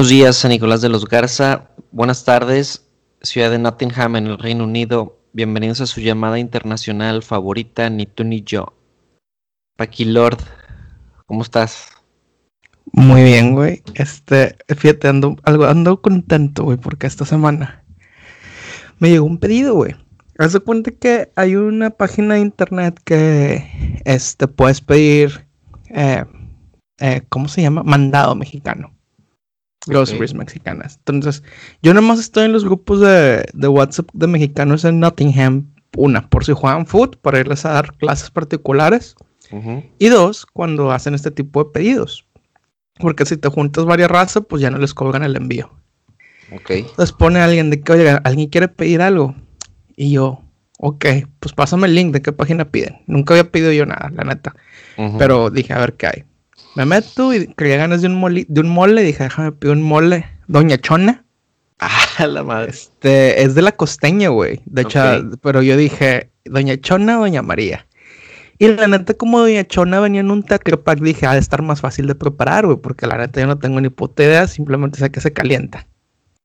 Buenos días, San Nicolás de los Garza. Buenas tardes, ciudad de Nottingham en el Reino Unido. Bienvenidos a su llamada internacional favorita, ni tú ni yo. Paqui Lord, ¿cómo estás? Muy bien, güey. Este, fíjate, ando, algo, ando contento, güey, porque esta semana me llegó un pedido, güey. Haz de cuenta que hay una página de internet que este, puedes pedir, eh, eh, ¿cómo se llama? Mandado mexicano. Groceries mexicanas. Entonces, yo nomás estoy en los grupos de, de WhatsApp de mexicanos en Nottingham. Una, por si juegan foot, para irles a dar clases particulares. Y dos, cuando hacen este tipo de pedidos. Porque si te juntas varias razas, pues ya no les cobran el envío. Ok. Entonces pone alguien de que, oye, alguien quiere pedir algo. Y yo, ok, pues pásame el link de qué página piden. Nunca había pedido yo nada, la neta. Pero dije, a ver qué hay. Me meto y creía ganas de un, mole, de un mole. Dije, déjame pedir un mole. Doña Chona. Ah, la madre. Este, es de la costeña, güey. De hecho, pero yo dije, Doña Chona Doña María. Y la neta, como Doña Chona venía en un Pak, dije, ha de estar más fácil de preparar, güey. Porque la neta yo no tengo ni puta idea, simplemente sé que se calienta.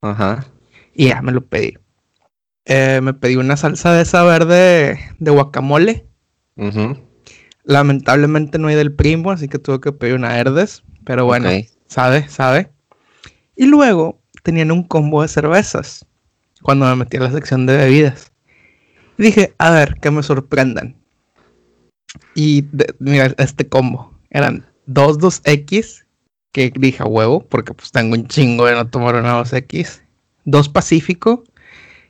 Ajá. Y ya me lo pedí. Eh, me pedí una salsa de esa verde de guacamole. Ujú. Lamentablemente no hay del primo, así que tuve que pedir una Herdes. Pero bueno, sabe, sabe. Y luego tenían un combo de cervezas cuando me metí a la sección de bebidas. Y dije, a ver, que me sorprendan. Y de- mira, este combo. Eran dos 2X, que dije a huevo, porque pues tengo un chingo de no tomar una 2X. Dos Pacífico,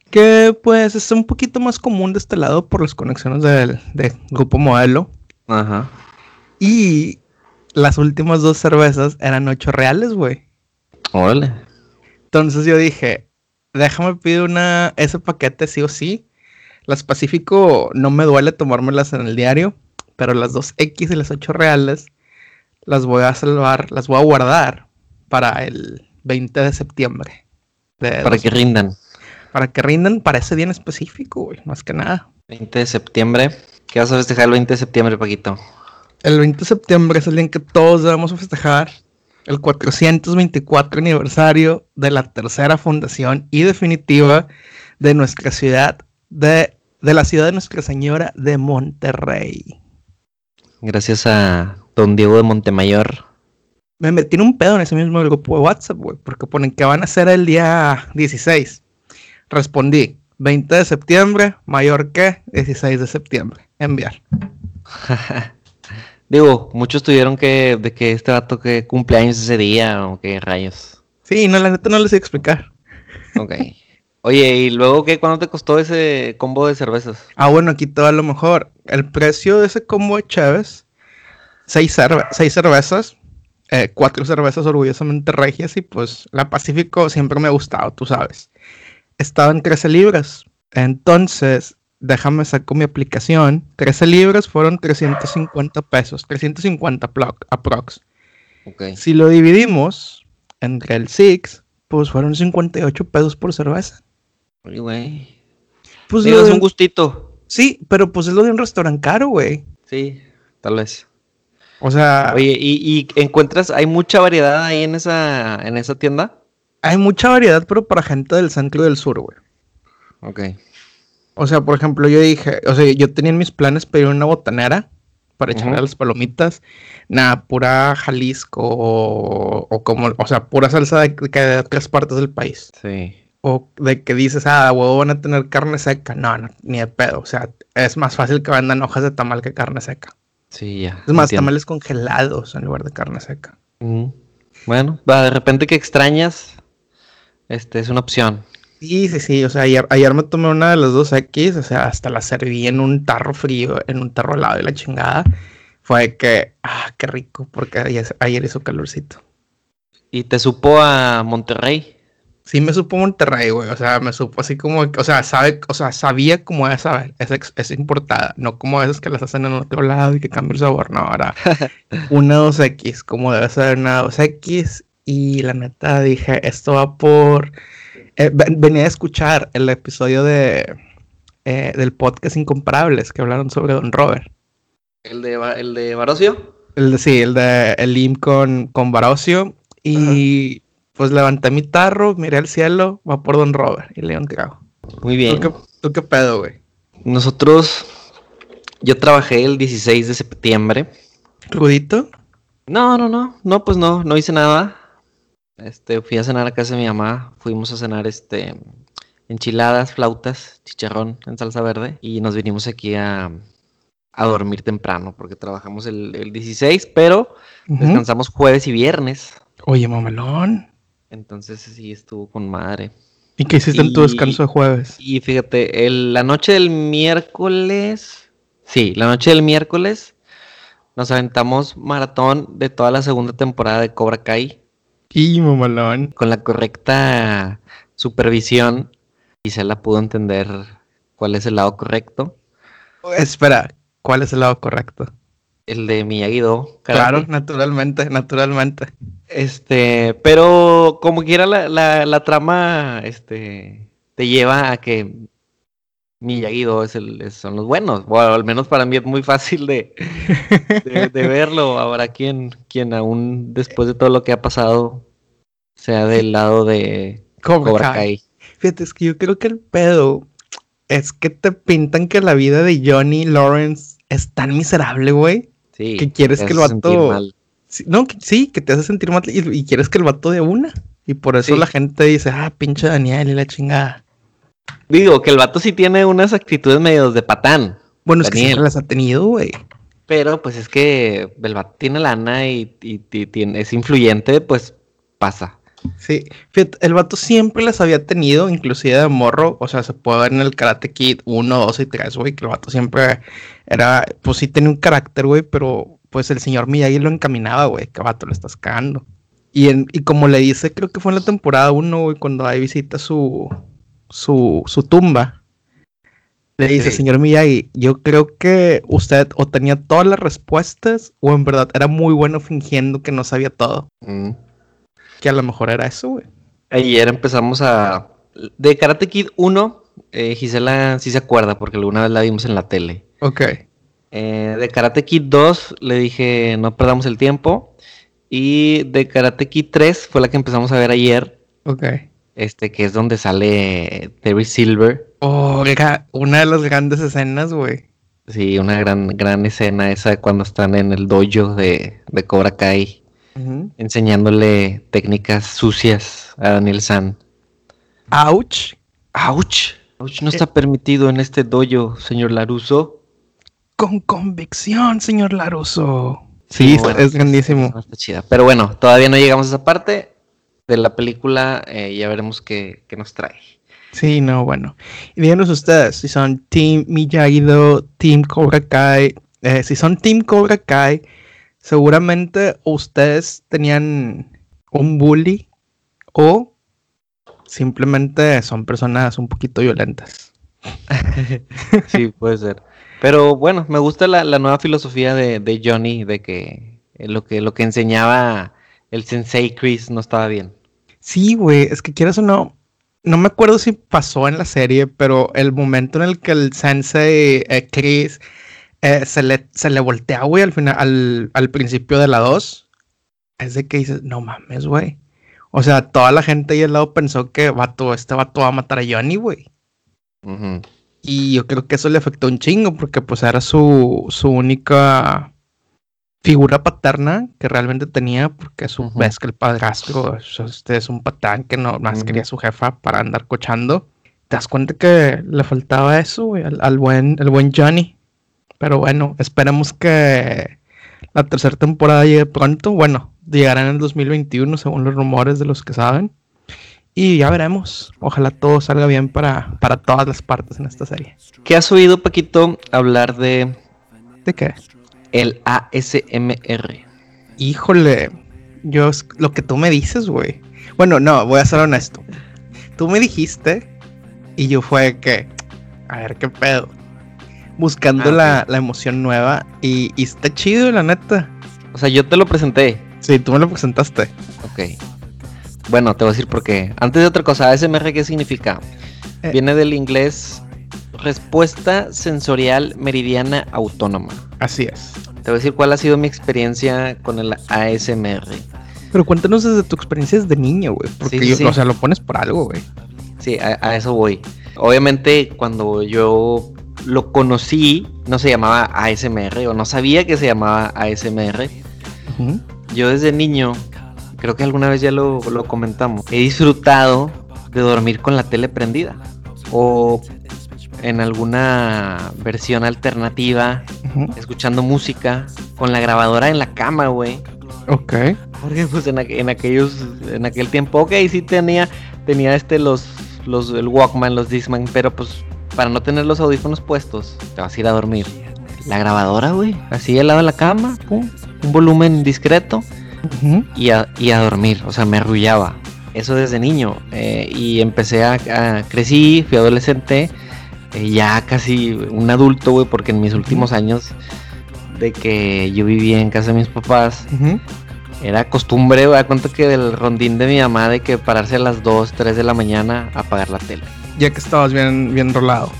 que pues es un poquito más común de este lado por las conexiones del, del grupo modelo. Ajá. Y las últimas dos cervezas eran 8 reales, güey. Órale. Entonces yo dije, déjame pedir una, ese paquete sí o sí. Las Pacífico no me duele tomármelas en el diario, pero las 2X y las 8 reales las voy a salvar, las voy a guardar para el 20 de septiembre. de Para dos- que rindan. para que rindan para ese día en específico, güey, más que nada. 20 de septiembre. ¿Qué vas a festejar el 20 de septiembre, Paquito? El 20 de septiembre es el día en que todos debemos festejar el 424 aniversario de la tercera fundación y definitiva de nuestra ciudad, de, de la ciudad de Nuestra Señora de Monterrey. Gracias a don Diego de Montemayor. Me metí en un pedo en ese mismo grupo de WhatsApp, güey, porque ponen que van a ser el día 16. Respondí, 20 de septiembre, mayor que 16 de septiembre. Enviar. Digo, muchos tuvieron que de que este vato que cumpleaños ese día o qué rayos. Sí, no, la neta no les sé explicar. Ok. Oye, ¿y luego qué? ¿Cuánto te costó ese combo de cervezas? Ah, bueno, aquí todo a lo mejor. El precio de ese combo de Chévez, seis, cerve- seis cervezas, eh, cuatro cervezas orgullosamente regias y pues la Pacífico siempre me ha gustado, tú sabes. Estaba en 13 libras. Entonces, déjame saco mi aplicación. 13 libras fueron 350 pesos, 350 plo- aprox. Ok. Si lo dividimos entre el Six, pues fueron 58 pesos por cerveza. Oye, güey. Pues Digo, es un gustito. Sí, pero pues es lo de un restaurante caro, güey. Sí, tal vez. O sea, Oye, ¿y, y encuentras, hay mucha variedad ahí en esa, en esa tienda? Hay mucha variedad, pero para gente del centro y del sur, güey. Ok. O sea, por ejemplo, yo dije, o sea, yo tenía en mis planes pedir una botanera para echarle a las palomitas. Nada, pura Jalisco o, o como, o sea, pura salsa de, de otras partes del país. Sí. O de que dices, ah, huevo, van a tener carne seca. No, no, ni de pedo. O sea, es más fácil que vendan hojas de tamal que carne seca. Sí, ya. Es más, entiendo. tamales congelados en lugar de carne seca. Bueno, de repente que extrañas, este es una opción. Sí, sí, sí. O sea, ayer, ayer me tomé una de las dos X, o sea, hasta la serví en un tarro frío, en un tarro helado y la chingada. Fue que, ah, qué rico, porque ayer, ayer hizo calorcito. ¿Y te supo a Monterrey? Sí me supo Monterrey, güey. O sea, me supo así como, o sea, sabe, o sea, sabía cómo es saber, es, es importada, no como esas que las hacen en otro lado y que cambia el sabor, no, ahora una 2X, como debe ser una 2X. Y la neta dije, esto va por. eh, ven- venía a escuchar el episodio de eh, del podcast Incomparables que hablaron sobre Don Robert. ¿El de, el de Barocio? El de, sí, el de el IM con, con Barocio. Y Pues levanté mi tarro, miré al cielo, va por Don Robert y León Trago. Muy bien. ¿Tú qué, tú qué pedo, güey? Nosotros, yo trabajé el 16 de septiembre. ¿Rudito? No, no, no, no, pues no, no hice nada. Este, fui a cenar a casa de mi mamá, fuimos a cenar este enchiladas, flautas, chicharrón en salsa verde y nos vinimos aquí a, a dormir temprano porque trabajamos el, el 16, pero descansamos jueves y viernes. Oye, mamelón. Entonces sí estuvo con madre. ¿Y qué hiciste en tu descanso de jueves? Y fíjate, el- la noche del miércoles, sí, la noche del miércoles nos aventamos maratón de toda la segunda temporada de Cobra Kai Y mamelón. con la correcta supervisión y se la pudo entender cuál es el lado correcto. Espera, ¿cuál es el lado correcto? El de Miyagi-Do. Claro, naturalmente, naturalmente. Este, pero como quiera la, la, la trama, este, te lleva a que Miyagi-Do es el, es- son los buenos. O al menos para mí es muy fácil de, de, de verlo. Habrá quien, quien aún después de todo lo que ha pasado sea del lado de Cobra, Cobra Kai. Kai. Fíjate, es que yo creo que el pedo es que te pintan que la vida de Johnny Lawrence es tan miserable, güey. Sí, ¿Qué quieres que el vato- mal. Sí, no, que- sí, que te hace sentir mal y, y quieres que el vato de una. Y por eso Sí. la gente dice, ah, pinche Daniel y la chingada. Digo que el vato sí tiene unas actitudes medios de patán. Bueno, es que siempre las ha tenido, güey. Pero pues es que el vato tiene lana y, y- y tiene, es influyente, pues pasa. Sí, fíjate, el vato siempre las había tenido, inclusive de morro, o sea, se puede ver en el Karate Kid 1, 2 y 3, güey, que el vato siempre era, pues sí tenía un carácter, güey, pero pues el señor Miyagi lo encaminaba, güey, que vato, lo estás cagando. Y, en, y como le dice, creo que fue en la temporada 1, güey, cuando ahí visita su, su, su tumba, le dice, Sí. señor Miyagi, yo creo que usted o tenía todas las respuestas o en verdad era muy bueno fingiendo que no sabía todo. Mm. Que a lo mejor era eso, güey. Ayer empezamos a... De Karate Kid 1, eh, Gisela sí se acuerda porque alguna vez la vimos en la tele. Ok. Eh, de Karate Kid 2 le dije no perdamos el tiempo. Y de Karate Kid 3 fue la que empezamos a ver ayer, Ok. este que es donde sale Terry Silver. Oh, una de las grandes escenas, güey. Sí, una gran, gran escena esa cuando están en el dojo de, de Cobra Kai. Enseñándole técnicas sucias a Daniel San. Ouch. ¡Auch! ¡Auch! No está permitido en este dojo, señor Laruso. Con convicción, señor Laruso. Sí, bueno, es grandísimo. Está chida. Pero bueno, todavía no llegamos a esa parte de la película. eh, ya veremos qué, qué nos trae. Sí, no, bueno. Y díganos ustedes si son Team Miyagi-Do, Team Cobra Kai. Eh, si son Team Cobra Kai, seguramente ustedes tenían un bully o simplemente son personas un poquito violentas. Sí, puede ser. Pero bueno, me gusta la, la nueva filosofía de, de Johnny, de que lo que lo que enseñaba el sensei Chris no estaba bien. Sí, güey, es que quieras o no, no me acuerdo si pasó en la serie, pero el momento en el que el sensei eh, Chris eh, se, le, se le voltea, güey, al final, al, al principio de la 2, es de que dices, no mames, güey. O sea, toda la gente ahí al lado pensó que vato, este vato va a matar a Johnny, güey. Y yo creo que eso le afectó un chingo, porque pues era su, su única figura paterna que realmente tenía, porque su Ujú. ves que el padrastro es- este es un patán que no más quería a su jefa para andar cochando. Te das cuenta que le faltaba eso, güey, al, al buen, al buen Johnny. Pero bueno, esperemos que la tercera temporada llegue pronto. Bueno, llegará en el 2021, según los rumores de los que saben. Y ya veremos. Ojalá todo salga bien para, para todas las partes en esta serie. ¿Qué has oído, Paquito, hablar de ¿De qué? el ASMR? Híjole, yo lo que tú me dices, güey. Bueno, no, voy a ser honesto. Tú me dijiste y yo fue que, a ver qué pedo. Buscando Ah, la, la emoción nueva y, y está chido, la neta. O sea, yo te lo presenté. Sí, tú me lo presentaste. Ok. Bueno, te voy a decir por qué. Antes de otra cosa, ASMR, ¿qué significa? Eh. Viene del inglés Respuesta Sensorial Meridiana Autónoma. Así es. Te voy a decir cuál ha sido mi experiencia con el ASMR. Pero cuéntanos desde tu experiencia desde niño, güey. Porque, Sí, sí, yo- sí. o sea, lo pones por algo, güey. Sí, a, a eso voy. Obviamente, cuando yo lo conocí, no se llamaba ASMR o no sabía que se llamaba ASMR. Yo desde niño, creo que alguna vez ya lo, lo comentamos, he disfrutado de dormir con la tele prendida. O en alguna versión alternativa, escuchando música, con la grabadora en la cama, güey. Ok. Porque pues en, aqu- en aquellos, en aquel tiempo, ok, sí tenía, tenía este los, los, el Walkman, los Discman, pero pues para no tener los audífonos puestos, te vas a ir a dormir. La grabadora, güey, así al lado de la cama, pum, un volumen discreto y a, y a dormir, o sea, me arrullaba. Eso desde niño. eh, y empecé a, a- crecí, fui adolescente, eh, ya casi un adulto, güey, porque en mis últimos años de que yo vivía en casa de mis papás, era costumbre, güey, a cuenta que del rondín de mi mamá de que pararse a las 2, 3 de la mañana a apagar la tele. Ya que estabas bien, bien rolado.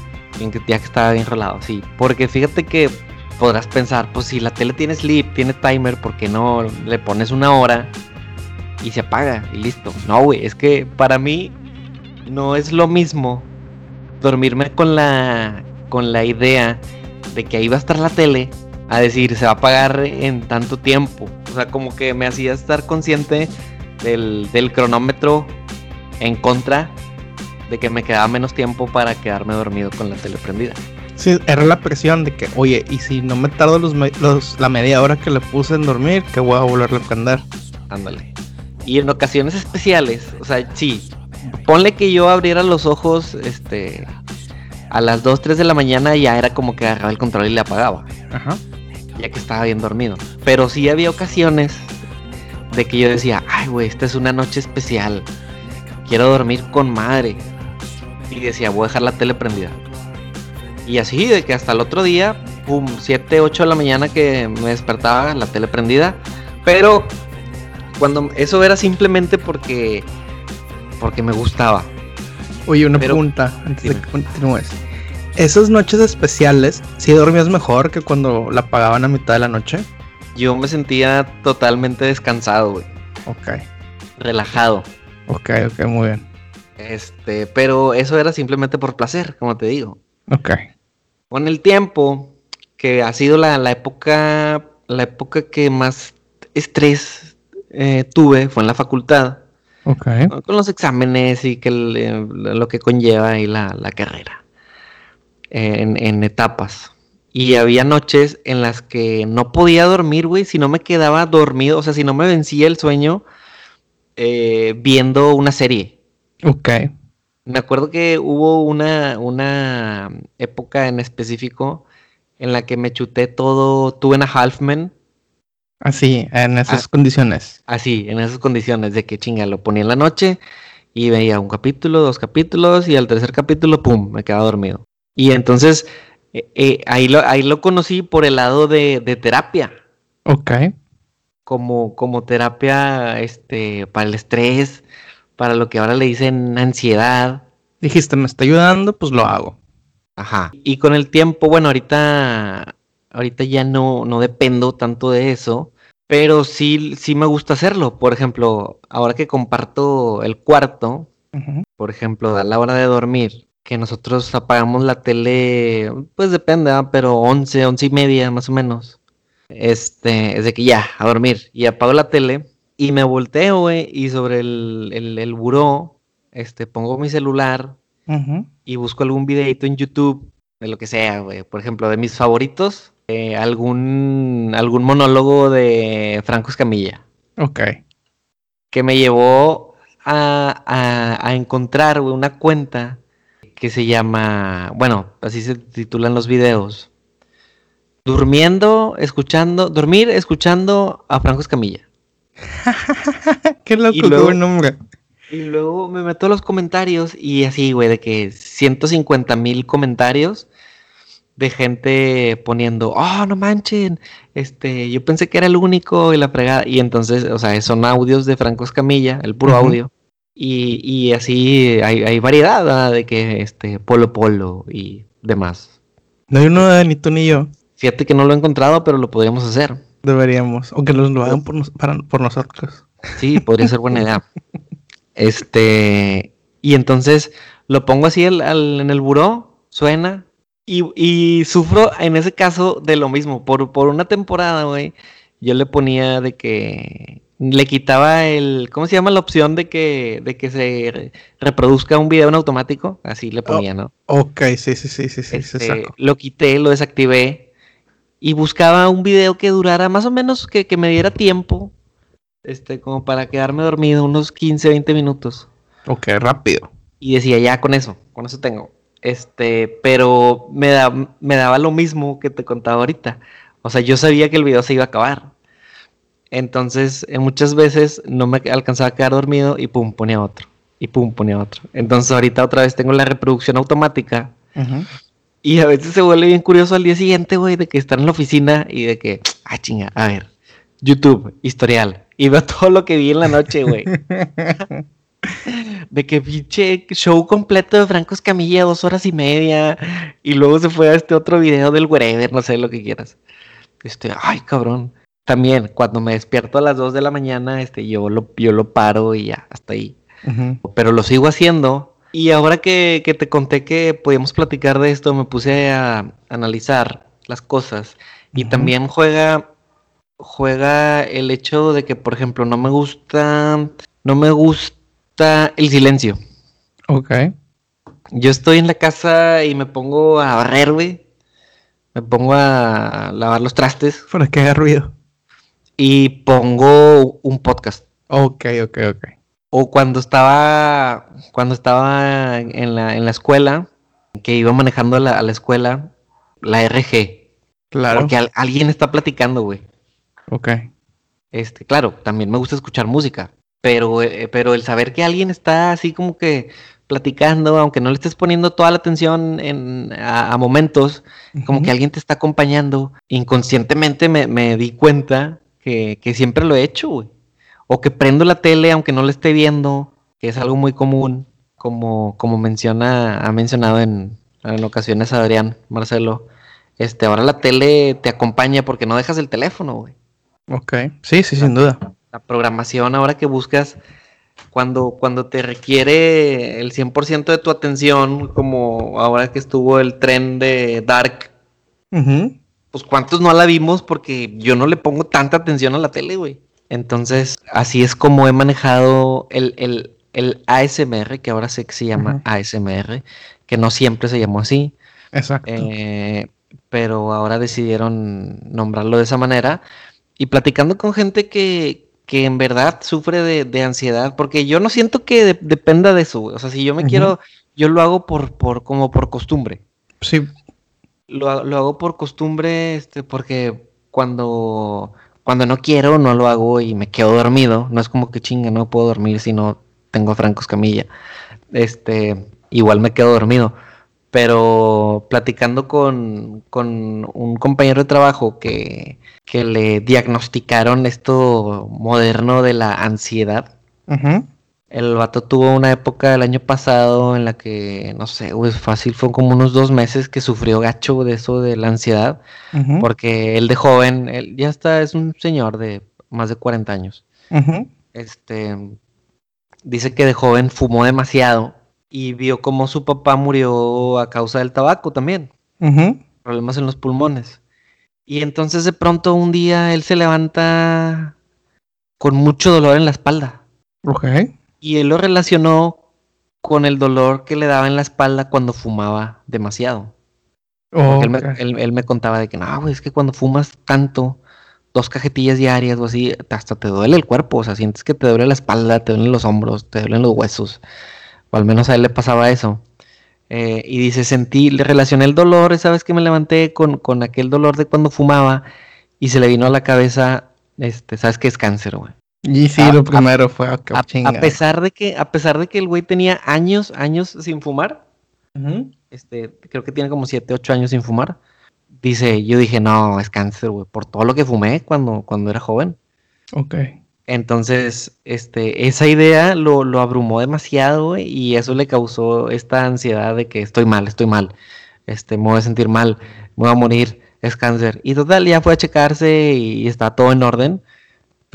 Ya que estaba bien rolado, sí. Porque fíjate que podrás pensar, pues si la tele tiene sleep, tiene timer, ¿por qué no le pones una hora y se apaga y listo? No, güey, es que para mí no es lo mismo dormirme con la, con la idea de que ahí va a estar la tele a decir se va a apagar en tanto tiempo. O sea, como que me hacía estar consciente del, del cronómetro en contra de que me quedaba menos tiempo para quedarme dormido con la tele prendida. Sí, era la presión de que, oye, y si no me tardo los, me- los- la media hora que le puse en dormir, que voy a volverle a prender. Ándale. Y en ocasiones especiales, o sea, sí, ponle que yo abriera los ojos, este, a las 2, 3 de la mañana ya era como que agarraba el control y le apagaba, Ajá. ya que estaba bien dormido. Pero sí había ocasiones de que yo decía, ay, güey, esta es una noche especial, quiero dormir con madre. Y decía, voy a dejar la tele prendida. Y así, de que hasta el otro día, pum, 7, 8 de la mañana que me despertaba, la tele prendida. Pero cuando eso era simplemente porque porque me gustaba. Oye, una Pero- pregunta antes de que continúes. Esas noches especiales, ¿sí dormías mejor que cuando la apagaban a mitad de la noche? Yo me sentía totalmente descansado, güey, Ok, relajado. ok, ok, muy bien. Este, pero eso era simplemente por placer, como te digo. Ok. Con el tiempo, que ha sido la, la época, la época que más estrés eh, tuve, fue en la facultad, Ok. con los exámenes y que el, eh, lo que conlleva ahí la, la carrera, eh, en, en etapas. Y había noches en las que no podía dormir, güey, si no me quedaba dormido, o sea, si no me vencía el sueño eh, viendo una serie. Ok. Me acuerdo que hubo una, una época en específico en la que me chuté todo Two and a Half Men, Así, en esas Ah. condiciones. así, en esas condiciones de que chinga, lo ponía en la noche y veía un capítulo, dos capítulos y al tercer capítulo, pum, me quedaba dormido. Y entonces eh, eh, ahí, lo, ahí lo conocí por el lado de, de terapia, Ok. como, como terapia este, para el estrés, para lo que ahora le dicen ansiedad. Dijiste, me está ayudando, pues lo hago. Ajá. Y con el tiempo, bueno, ahorita, ahorita ya no, no dependo tanto de eso, pero sí, sí me gusta hacerlo. Por ejemplo, ahora que comparto el cuarto, por ejemplo, a la hora de dormir, que nosotros apagamos la tele, pues depende, ¿ah? pero 11, 11 y media más o menos. Este, es de que ya, a dormir. Y apago la tele y me volteo, güey, y sobre el, el, el buró, este, pongo mi celular y busco algún videito en YouTube de lo que sea, güey. Por ejemplo, de mis favoritos, eh, algún, algún monólogo de Franco Escamilla Ok. que me llevó a, a- a encontrar güey, una cuenta que se llama, bueno, así se titulan los videos. Durmiendo, escuchando, dormir escuchando a Franco Escamilla. Qué loco, Y luego- buen nombre. Y luego me meto a los comentarios y así, güey, de que 150 mil comentarios de gente poniendo, oh, no manchen, este, yo pensé que era el único y la fregada. Y entonces, o sea, son audios de Franco Escamilla, el puro audio. Y, y así hay, hay variedad, ¿verdad? De que, este, Polo Polo y demás. No hay uno de ni tú ni yo. Fíjate que no lo he encontrado, pero lo podríamos hacer. Deberíamos. O que nos lo hagan por, nos- para- por nosotros. Sí, podría ser buena idea. Este, y entonces lo pongo así en el buró, suena, y, sufro en ese caso de lo mismo. Por, por una temporada, güey, yo le ponía de que le quitaba el, ¿cómo se llama la opción de que, de que se reproduzca un video en automático? Así le ponía, ¿no? Ok, sí, sí, sí, sí, sí. Este, lo quité, lo desactivé y buscaba un video que durara más o menos, que, que me diera tiempo, este, como para quedarme dormido unos 15, 20 minutos. Ok, rápido. Y decía, ya con eso, con eso tengo. Este, pero me, da, me daba lo mismo que te contaba ahorita. O sea, yo sabía que el video se iba a acabar. Entonces, eh, muchas veces no me alcanzaba a quedar dormido y pum, ponía otro. Y pum, ponía otro. Entonces, ahorita otra vez tengo la reproducción automática. Y a veces se vuelve bien curioso al día siguiente, güey, de que estar en la oficina y de que, ah, chinga, a ver, YouTube, historial. Y veo todo lo que vi en la noche, güey. de que pinche show completo de Franco Escamilla, dos horas y media. Y luego se fue a este otro video del wherever, no sé lo que quieras. Este, ay, cabrón también cuando me despierto a las 2 de la mañana, este, yo lo, yo lo paro y ya, hasta ahí. Pero lo sigo haciendo. Y ahora que, te conté que podíamos platicar de esto, me puse a analizar las cosas. Y también juega, juega el hecho de que, por ejemplo, no me gusta, no me gusta el silencio. Ok. Yo estoy en la casa y me pongo a barrer, güey. Me pongo a lavar los trastes. Para que haga ruido y pongo un podcast. Ok, ok, ok. O cuando estaba, cuando estaba en la, en la escuela, que iba manejando la, a la escuela, la RG. Claro. Porque alguien está platicando, güey. Ok. Este, claro, también me gusta escuchar música, pero, eh, pero el saber que alguien está así como que platicando, aunque no le estés poniendo toda la atención en, a, momentos, como que alguien te está acompañando, inconscientemente me, me di cuenta que, siempre lo he hecho, güey. O que prendo la tele aunque no la esté viendo, que es algo muy común, como, como menciona, ha mencionado en, en ocasiones Adrián, Marcelo. Este, ahora la tele te acompaña porque no dejas el teléfono, güey. Ok, sí, sí, sin duda. La programación ahora que buscas, cuando, cuando te requiere el 100% de tu atención, como ahora que estuvo el tren de Dark, pues cuántos no la vimos porque yo no le pongo tanta atención a la tele, güey. Entonces, así es como he manejado el, el, ASMR, que ahora sé que se llama ASMR, que no siempre se llamó así. Exacto. Eh, pero ahora decidieron nombrarlo de esa manera. Y platicando con gente que, que en verdad sufre de, ansiedad, porque yo no siento que dependa de eso, O sea, si yo me quiero, yo lo hago por, por, como por costumbre. Sí, lo, hago por costumbre, este, porque cuando, cuando no quiero, no lo hago y me quedo dormido. No es como que chinga, no puedo dormir si no tengo a Franco Camilla. Este, igual me quedo dormido. Pero platicando con, un compañero de trabajo que, que, le diagnosticaron esto moderno de la ansiedad. El vato tuvo una época el año pasado en la que, no sé, pues fácil, fue como unos dos meses que sufrió gacho de eso de la ansiedad, porque él de joven, él ya está, es un señor de más de 40 años. Este, dice que de joven fumó demasiado y vio como su papá murió a causa del tabaco también. Problemas en los pulmones. Y entonces de pronto un día él se levanta con mucho dolor en la espalda. Ok. Y él lo relacionó con el dolor que le daba en la espalda cuando fumaba demasiado. él, me, contaba de que no, es que cuando fumas tanto, dos cajetillas diarias o así, hasta te duele el cuerpo, o sea, sientes que te duele la espalda, te duelen los hombros, te duelen los huesos, o al menos a él le pasaba eso. Eh, y dice, sentí, le relacioné el dolor esa vez que me levanté con, con aquel dolor de cuando fumaba y se le vino a la cabeza, este, sabes que es cáncer, güey. Y sí, lo primero fue a, pesar de que, a pesar de que el güey tenía años, años sin fumar, este, creo que tiene como 7, 8 años sin fumar. Dice, yo dije, no, es cáncer, güey, por todo lo que fumé cuando, cuando era joven. Ok. Entonces, este, esa idea lo, lo abrumó demasiado, güey, y eso le causó esta ansiedad de que estoy mal, estoy mal, este, me voy a sentir mal, me voy a morir, es cáncer. Y total, ya fue a checarse y está todo en orden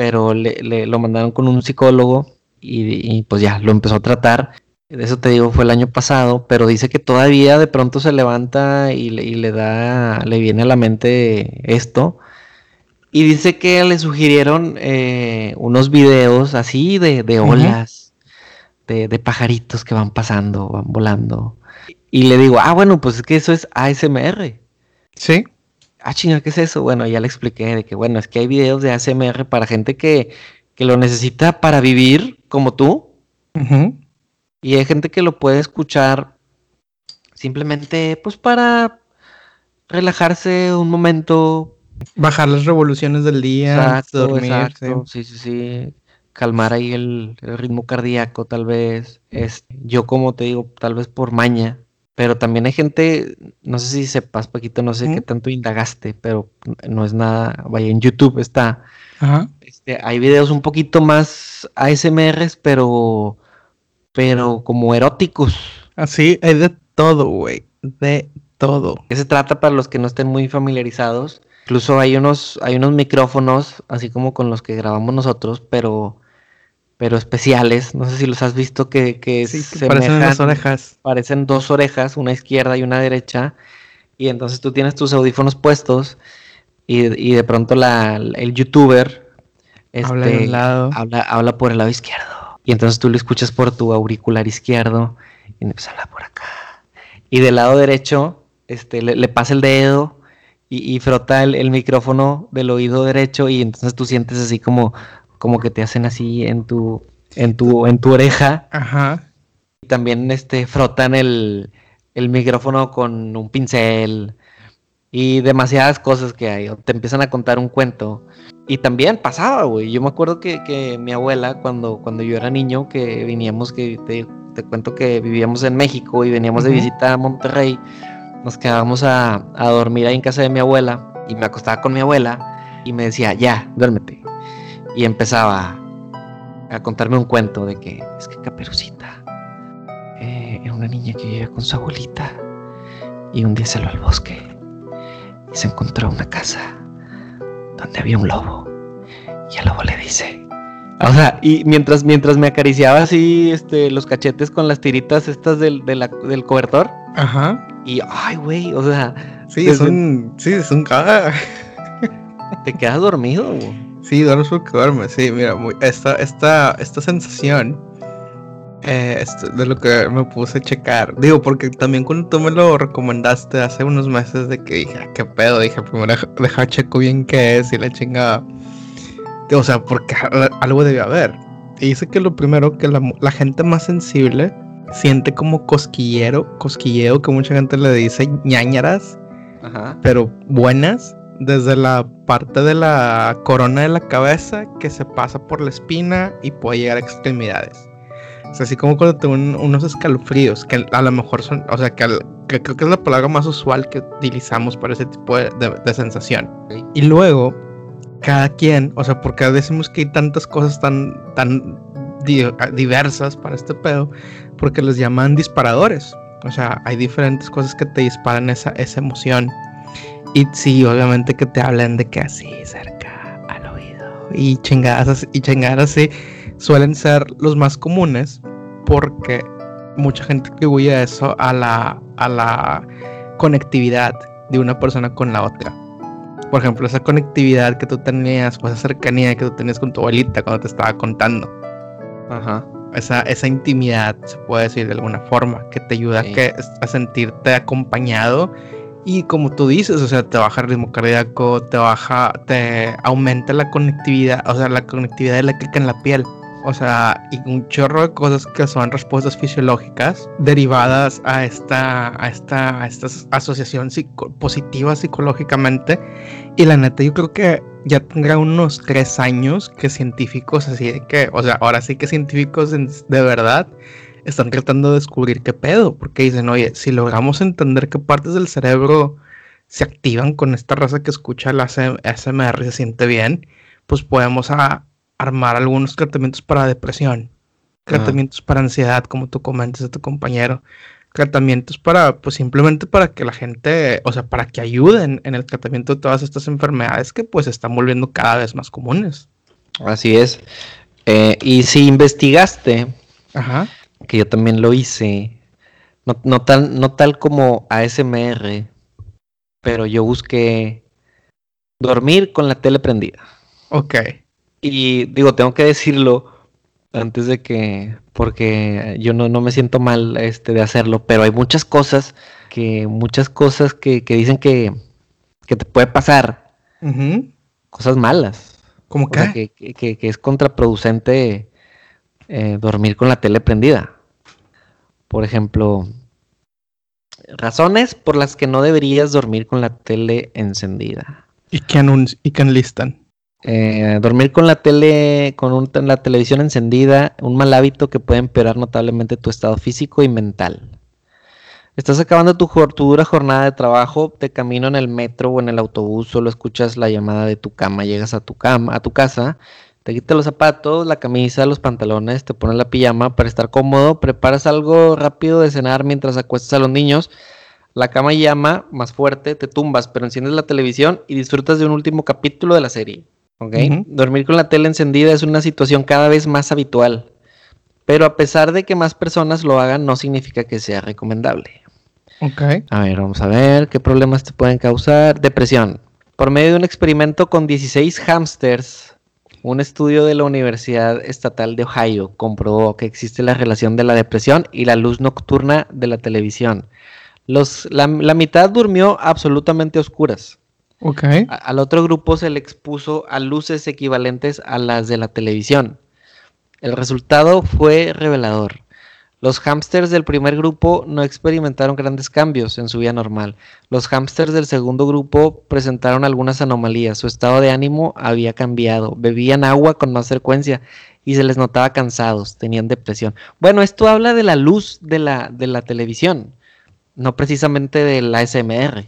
pero le, lo mandaron con un psicólogo y, pues ya lo empezó a tratar. Eso te digo, fue el año pasado, pero dice que todavía de pronto se levanta y le, y le da, le viene a la mente esto. Y dice que le sugirieron eh, unos videos así de, de olas, de, de, pajaritos que van pasando, van volando. Y le digo, ah, bueno, pues es que eso es ASMR. Sí. Ah, chinga, ¿qué es eso? Bueno, ya le expliqué de que, bueno, es que hay videos de ASMR para gente que, que lo necesita para vivir como tú. Y hay gente que lo puede escuchar simplemente, pues, para relajarse un momento. Bajar las revoluciones del día, exacto, dormir. Exacto. Sí. sí, sí, Calmar ahí el, ritmo cardíaco, tal vez. Es, yo, como te digo, tal vez por maña, pero también hay gente, no sé si sepas, Paquito, no sé qué tanto indagaste, pero no es nada, vaya, en YouTube está. Este, hay videos un poquito más ASMRs, pero, pero como eróticos. Así, hay de todo, güey, de todo. ¿Qué se trata para los que no estén muy familiarizados? Incluso hay unos, hay unos micrófonos, así como con los que grabamos nosotros, pero pero especiales. No sé si los has visto que, que, se parecen dos orejas. Parecen dos orejas, una izquierda y una derecha. Y entonces tú tienes tus audífonos puestos y, de pronto la, el youtuber este, habla, habla, por el lado izquierdo. Y entonces tú lo escuchas por tu auricular izquierdo y empieza a hablar por acá. Y del lado derecho este, le, pasa el dedo y, frota el, el, micrófono del oído derecho y entonces tú sientes así como como que te hacen así en tu, en tu, en tu oreja. Ajá. Y también este, frotan el, el micrófono con un pincel y demasiadas cosas que hay. te empiezan a contar un cuento. Y también pasaba, güey. Yo me acuerdo que, que, mi abuela, cuando, cuando yo era niño, que veníamos, que te, te cuento que vivíamos en México y veníamos de visita a Monterrey, nos quedábamos a, a dormir ahí en casa de mi abuela y me acostaba con mi abuela y me decía, ya, duérmete y empezaba a contarme un cuento de que es que Caperucita eh, era una niña que vivía con su abuelita y un día salió al bosque y se encontró una casa donde había un lobo y el lobo le dice o sea, y mientras, mientras me acariciaba así este, los cachetes con las tiritas estas del, del cobertor. Ajá. Y, ay, güey, o sea. Sí, es un. Sí, es un Te quedas dormido, güey. Sí, duermes porque duermes. Sí, mira, esta, esta, esta sensación eh, de lo que me puse a checar. Digo, porque también cuando tú me lo recomendaste hace unos meses de que dije, ah, qué pedo, dije, primero deja checo bien qué es y la chingada. O sea, porque algo debe haber. Y dice que lo primero que la, la gente más sensible siente como cosquillero, cosquilleo, que mucha gente le dice ñañaras, Ajá. pero buenas desde la parte de la corona de la cabeza que se pasa por la espina y puede llegar a extremidades. Es así como cuando tengo unos escalofríos, que a lo mejor son, o sea, que, creo que es la palabra más usual que utilizamos para ese tipo de, sensación. Y luego, cada quien, o sea, porque decimos que hay tantas cosas tan, tan diversas para este pedo, porque les llaman disparadores. O sea, hay diferentes cosas que te disparan esa, esa emoción. Y sí, obviamente que te hablan de que así, cerca al oído. Y chingadas y chingadas así suelen ser los más comunes porque mucha gente atribuye eso a la, a la conectividad de una persona con la otra. Por ejemplo, esa conectividad que tú tenías, o esa cercanía que tú tenías con tu abuelita cuando te estaba contando. Ajá. Esa, esa intimidad, se puede decir de alguna forma, que te ayuda a, que, a sentirte acompañado y como tú dices, o sea, te baja el ritmo cardíaco, te baja, te aumenta la conectividad, o sea, la conectividad clica en la piel. O sea, y un chorro de cosas que son respuestas fisiológicas derivadas a esta, a esta, a esta asociación positiva psicológicamente. Y la neta, yo creo que ya tendrá unos tres años que científicos, así de que, o sea, ahora sí que científicos de verdad están tratando de descubrir qué pedo, porque dicen, oye, si logramos entender qué partes del cerebro se activan con esta raza que escucha la ASMR y se siente bien, pues podemos armar algunos tratamientos para depresión, tratamientos para ansiedad, como tú comentas de tu compañero, tratamientos para, pues simplemente para que la gente, o sea, para que ayuden en el tratamiento de todas estas enfermedades que pues están volviendo cada vez más comunes. Así es. Eh, y si investigaste, Ajá. Que yo también lo hice, no, no tal, no tal como ASMR, pero yo busqué dormir con la tele prendida. Ok. Y digo, tengo que decirlo antes de que, porque yo no, no me siento mal este, de hacerlo, pero hay muchas cosas que, muchas cosas que, que dicen que, que te puede pasar, cosas malas. ¿Cómo sea, que, que- que es contraproducente eh, dormir con la tele prendida. Por ejemplo, razones por las que no deberías dormir con la tele encendida. ¿Y qué, y qué enlistan? Eh, dormir con la tele, con un- la televisión encendida, un mal hábito que puede empeorar notablemente tu estado físico y mental. Estás acabando tu, tu dura jornada de trabajo, de camino en el metro o en el autobús, solo escuchas la llamada de tu cama, llegas a tu cama, a tu casa, te quitas los zapatos, la camisa, los pantalones, te pones la pijama para estar cómodo, preparas algo rápido de cenar mientras acuestas a los niños, la cama llama más fuerte, te tumbas, pero enciendes la televisión y disfrutas de un último capítulo de la serie. ¿ok? Ujú. Dormir con la tele encendida es una situación cada vez más habitual, pero a pesar de que más personas lo hagan, no significa que sea recomendable. Ok. A ver, vamos a ver qué problemas te pueden causar. Depresión. Por medio de un experimento con 16 hámsters, un estudio de la Universidad Estatal de Ohio comprobó que existe la relación de la depresión y la luz nocturna de la televisión. Los, la, la mitad durmió absolutamente a oscuras. Ok. A- al otro grupo se le expuso a luces equivalentes a las de la televisión. El resultado fue revelador. Los hámsters del primer grupo no experimentaron grandes cambios en su vida normal. Los hámsters del segundo grupo presentaron algunas anomalías. Su estado de ánimo había cambiado. Bebían agua con más frecuencia y se les notaba cansados. Tenían depresión. Bueno, esto habla de la luz de la, de la televisión, no precisamente del ASMR.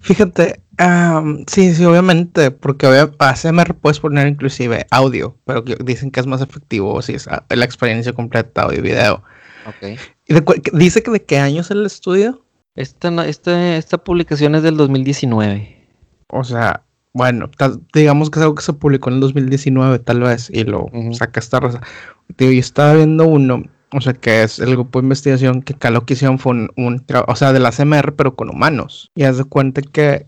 Fíjate, am, sí, sí, obviamente, porque ASMR puedes poner inclusive audio, pero dicen que es más efectivo si es la experiencia completa audio y video. Ok. ¿Y de dice que de qué año es el estudio? Esta, esta, esta publicación es del 2019. O sea, bueno, digamos que es algo que se publicó en el 2019 tal vez y lo Ujú. saca esta raza. Tío, yo estaba viendo uno, o sea, que es el grupo de investigación que acá lo que hicieron fue un, un o sea, de la CMR pero con humanos. Y haz de cuenta que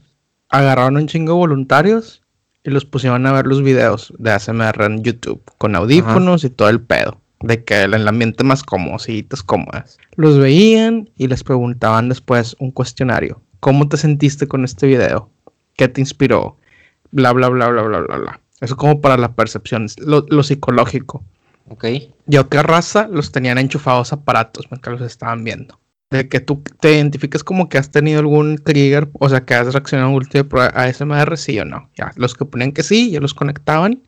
agarraron un chingo de voluntarios y los pusieron a ver los videos de ASMR en YouTube con audífonos y todo el pedo. De que el, el ambiente más cómodo, sillitas cómodas. Los veían y les preguntaban después un cuestionario. ¿Cómo te sentiste con este video? ¿Qué te inspiró? Bla, bla, bla, bla, bla, bla, bla. Eso como para la percepción, lo, lo psicológico. Ok. Y otra raza los tenían enchufados aparatos mientras los estaban viendo. De que tú te identifiques como que has tenido algún trigger, o sea, que has reaccionado a ASMR, sí o no. Ya, los que ponían que sí, ya los conectaban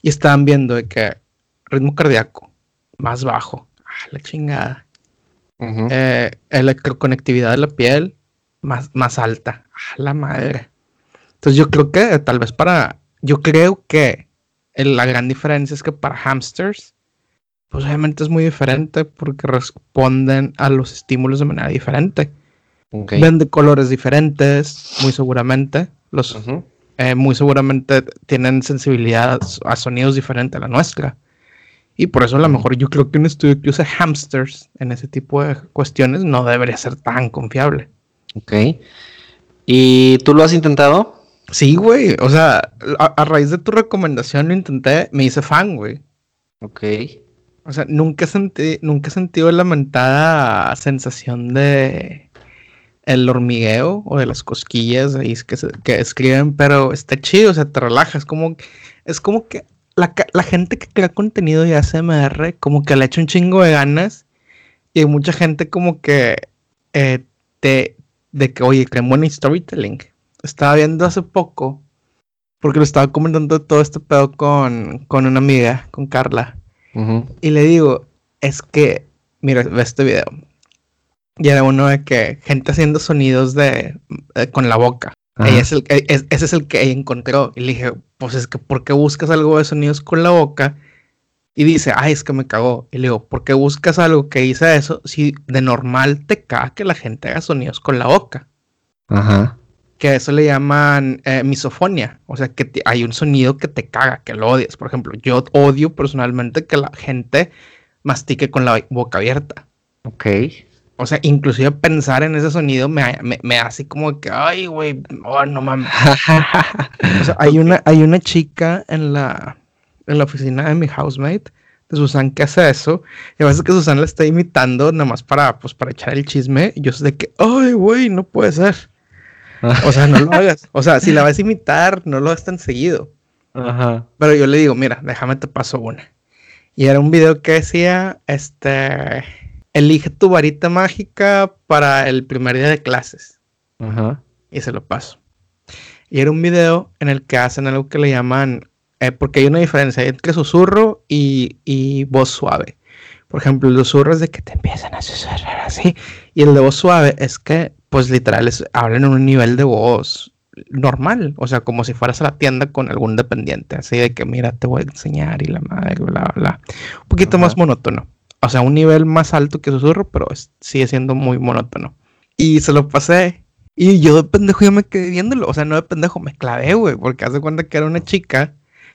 y estaban viendo de que ritmo cardíaco más bajo, ah, la chingada. Eh, electroconectividad de la piel más, más alta, ah, la madre. Entonces yo creo que tal vez para, yo creo que el- la gran diferencia es que para hamsters, pues obviamente es muy diferente porque responden a los estímulos de manera diferente. Ok. Ven de colores diferentes, muy seguramente. Los, eh, muy seguramente tienen sensibilidad a sonidos diferentes a la nuestra. Y por eso a lo mejor yo creo que un estudio que use hamsters en ese tipo de cuestiones no debería ser tan confiable. Ok. ¿Y tú lo has intentado? Sí, güey. O sea, a, a raíz de tu recomendación lo intenté, me hice fan, güey. Ok. O sea, nunca sentí, nunca he sentido la mentada sensación de el hormigueo o de las cosquillas ahí que, se- que escriben, pero está chido, o sea, te relajas, como es como que la, la gente que crea contenido de ASMR como que le echa un chingo de ganas y hay mucha gente como que eh, te de que oye, creen buen storytelling. Estaba viendo hace poco porque lo estaba comentando todo este pedo con, con una amiga, con Carla. Y le digo, es que, mira, ve este video. Y era uno de que gente haciendo sonidos de, eh, con la boca. Ajá. Ella es el, es- ese es el que ella encontró. Y le dije, pues es que, ¿por qué buscas algo de sonidos con la boca? Y dice, ay, es que me cagó. Y le digo, ¿por qué buscas algo que dice eso si de normal te caga que la gente haga sonidos con la boca? Ajá. que eso le llaman eh, misofonia, o sea, que hay un sonido que te caga, que lo odias. Por ejemplo, yo odio personalmente que la gente mastique con la boca abierta. Ok. O sea, inclusive pensar en ese sonido me, me, hace como que, ay, güey, oh, no mames. o sea, hay una, hay una chica en la, en la oficina de mi housemate, de Susan, que hace eso. Y a veces que Susan la está imitando, nada más para, pues, para echar el chisme. Y yo sé de que, ay, güey, no puede ser. o sea, no lo hagas. O sea, si la vas a imitar, no lo hagas tan seguido. Ajá. Pero yo le digo, mira, déjame te paso una. Y era un video que decía, este elige tu varita mágica para el primer día de clases. Ajá. Y se lo paso. Y era un video en el que hacen algo que le llaman, eh, porque hay una diferencia entre susurro y, voz suave. Por ejemplo, el susurro es de que te empiezan a susurrar así. Y el de voz suave es que, pues literal, hablan en un nivel de voz normal. O sea, como si fueras a la tienda con algún dependiente. Así de que, mira, te voy a enseñar y la madre, bla, bla. Un poquito más monótono o sea, un nivel más alto que susurro, pero sigue siendo muy monótono. Y se lo pasé. Y yo de pendejo ya me quedé viéndolo. O sea, no de pendejo, me clavé, güey. Porque hace cuenta que era una chica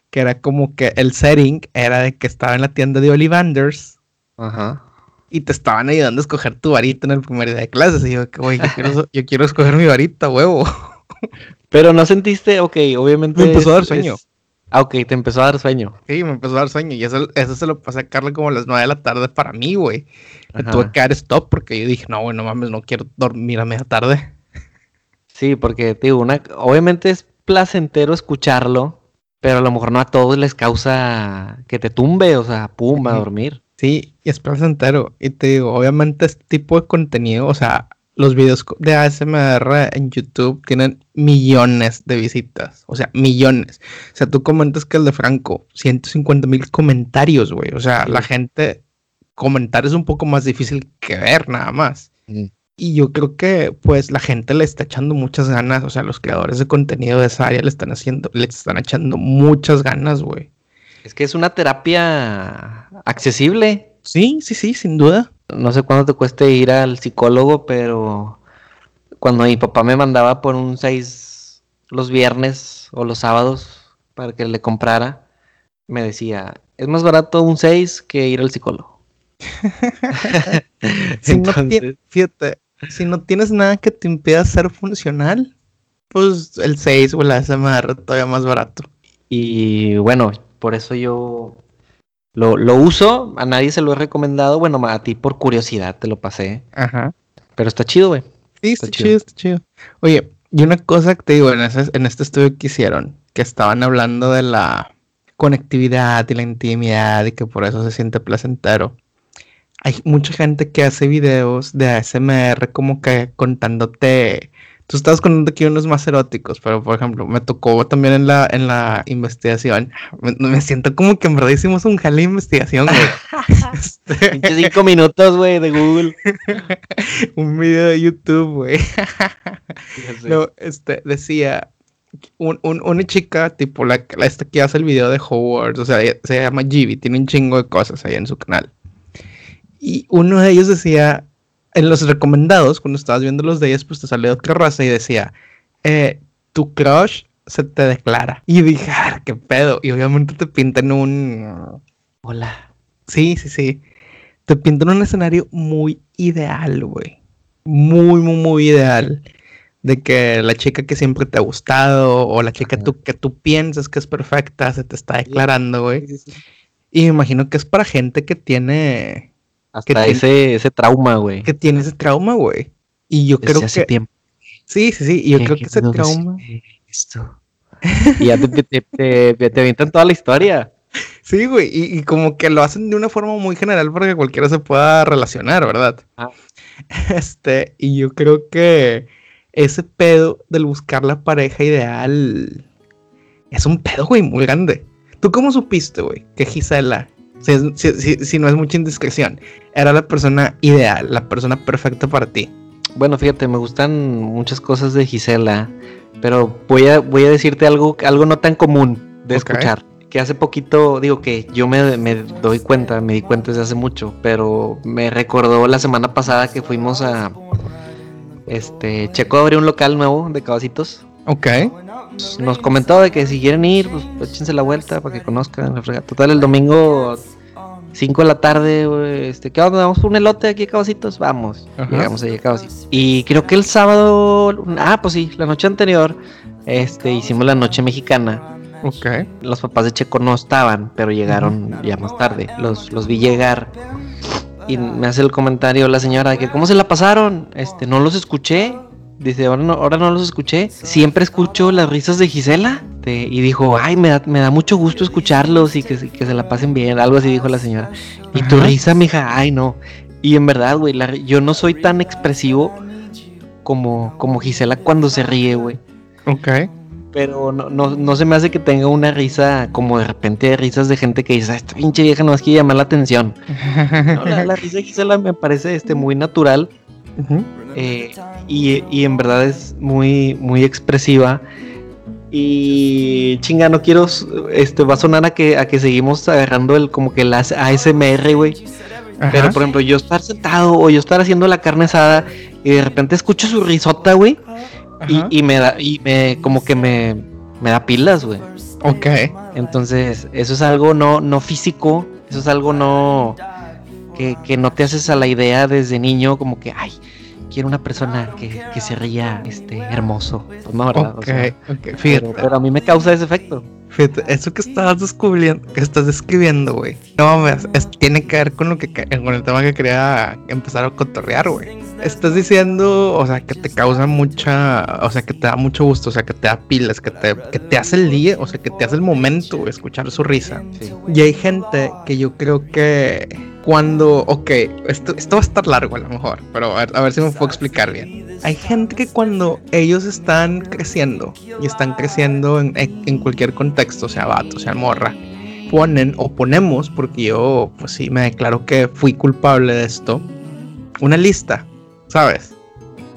que era como que el setting era de que estaba en la tienda de Ollivanders. Ajá. Y te estaban ayudando a escoger tu varita en el primer día de clases. Y yo, güey, yo quiero, escoger mi varita, huevo. Pero no sentiste, ok, obviamente. Me empezó a dar sueño. Ah, ok, te empezó a dar sueño. Sí, me empezó a dar sueño. Y eso, eso se lo pasé a Carla como a las 9 de la tarde para mí, güey. Me tuve que dar stop porque yo dije, no, güey, no mames, no quiero dormir a media tarde. Sí, porque, te digo, una, obviamente es placentero escucharlo, pero a lo mejor no a todos les causa que te tumbe, o sea, pum, a dormir. Sí, y es placentero. Y te digo, obviamente este tipo de contenido, o sea, los videos de ASMR en YouTube tienen millones de visitas. O sea, millones. O sea, tú comentas que el de Franco, 150 mil comentarios, güey. O sea, la gente, comentar es un poco más difícil que ver nada más. Y yo creo que, pues, la gente le está echando muchas ganas. O sea, los creadores de contenido de esa área le están haciendo, le están echando muchas ganas, güey. Es que es una terapia accesible. Sí, sí, sí, sin duda no sé cuándo te cueste ir al psicólogo, pero cuando mi papá me mandaba por un 6 los viernes o los sábados para que le comprara, me decía, es más barato un 6 que ir al psicólogo. si no fíjate, si no tienes nada que te impida ser funcional, pues el 6 o la SMR todavía más barato. Y bueno, por eso yo lo, lo, uso, a nadie se lo he recomendado. Bueno, a ti por curiosidad te lo pasé. Ajá. Pero está chido, güey. Sí, está, chido. está chido. Oye, y una cosa que te digo, en, en este estudio que hicieron, que estaban hablando de la conectividad y la intimidad y que por eso se siente placentero. Hay mucha gente que hace videos de ASMR como que contándote Tú estabas contando hay unos más eróticos, pero por ejemplo, me tocó también en la, en la investigación. Me, siento como que en verdad hicimos un jale de investigación, güey. este... Cinco minutos, güey, de Google. un video de YouTube, güey. no, este, decía, un, un, una chica, tipo la, la, esta que hace el video de Hogwarts, o sea, se llama Gibi, tiene un chingo de cosas ahí en su canal. Y uno de ellos decía, en los recomendados, cuando estabas viendo los de ellos, pues te salió otra raza y decía, eh, tu crush se te declara. Y dije, ah, qué pedo. Y obviamente te pintan un... Hola. Sí, sí, sí. Te pintan un escenario muy ideal, güey. Muy, muy, muy ideal. De que la chica que siempre te ha gustado o la chica tú, que tú piensas que es perfecta se te está declarando, güey. y me imagino que es para gente que tiene hasta ese, ese trauma, güey. Que tiene ese trauma, güey. Y yo creo hace que. Tiempo. Sí, sí, sí. Y yo creo que ese trauma. Esto. y ya te, te, te, avientan toda la historia. Sí, güey. Y, como que lo hacen de una forma muy general para que cualquiera se pueda relacionar, ¿verdad? Ah. Este, y yo creo que ese pedo del buscar la pareja ideal es un pedo, güey, muy grande. ¿Tú cómo supiste, güey, que Gisela si, no es mucha indiscreción, era la persona ideal, la persona perfecta para ti. Bueno, fíjate, me gustan muchas cosas de Gisela, pero voy a, voy a decirte algo, algo no tan común de escuchar. Que hace poquito, digo que yo me, me, doy cuenta, me di cuenta desde hace mucho, pero me recordó la semana pasada que fuimos a. Este, Checo abrió un local nuevo de cabacitos. Ok. Nos comentó de que si quieren ir, pues échense la vuelta para que conozcan la fregada. Total, el domingo 5 de la tarde, este, ¿qué onda? ¿Vamos por un elote aquí a Cabocitos? Vamos. Ajá. Llegamos ahí a Cabocitos. Y creo que el sábado, ah, pues sí, la noche anterior, este, hicimos la noche mexicana. Ok. Los papás de Checo no estaban, pero llegaron ya más tarde. Los, los vi llegar. Y me hace el comentario la señora de que cómo se la pasaron. Este, no los escuché. Dice, ahora no, ahora no los escuché. Siempre escucho las risas de Gisela. Este, y dijo, ay, me da, me da mucho gusto escucharlos y que, se- que se la pasen bien. Algo así dijo la señora. Y tu risa, mija, ay, no. Y en verdad, güey, yo no soy tan expresivo como, como Gisela cuando se ríe, güey. Ok. Pero no, no, no se me hace que tenga una risa como de repente risas de gente que dice, "Ah, esta pinche vieja no quiere llamar la atención. No, la, la risa de Gisela me parece este, muy natural Ujú. Eh, y, y en verdad es muy, muy expresiva. Y chinga, no quiero, este, va a sonar a que, a que seguimos agarrando el como que el AS- ASMR, güey. Pero por ejemplo, yo estar sentado o yo estar haciendo la carne asada y de repente escucho su risota, güey. Y, y me da, y me, como que me, me da pilas, güey. Ok. Entonces, eso es algo no, no físico, eso es algo no que, que no te haces a la idea desde niño, como que, ay, quiero una persona que, que se ría este, hermoso. Pues no, ¿verdad? O Ok. sea, Ok. pero, Fíjate. pero a mí me causa ese efecto. Fíjate, eso que estás descubriendo, que estás describiendo, güey. No mames, es- tiene que ver con lo que que- con el tema que quería empezar a cotorrear, güey. Estás diciendo, o sea, que te causa mucha, o sea, que te da mucho gusto, o sea, que te da pilas, que te, que te hace el día, o sea, que te hace el momento, güey, escuchar su risa. Sí. Y hay gente que yo creo que cuando, ok, esto, esto va a estar largo a lo mejor, pero a ver, a ver si me puedo explicar bien. Hay gente que cuando ellos están creciendo y están creciendo en, en cualquier contexto, sea vato, sea morra, ponen o ponemos, porque yo pues sí me declaro que fui culpable de esto, una lista, ¿sabes?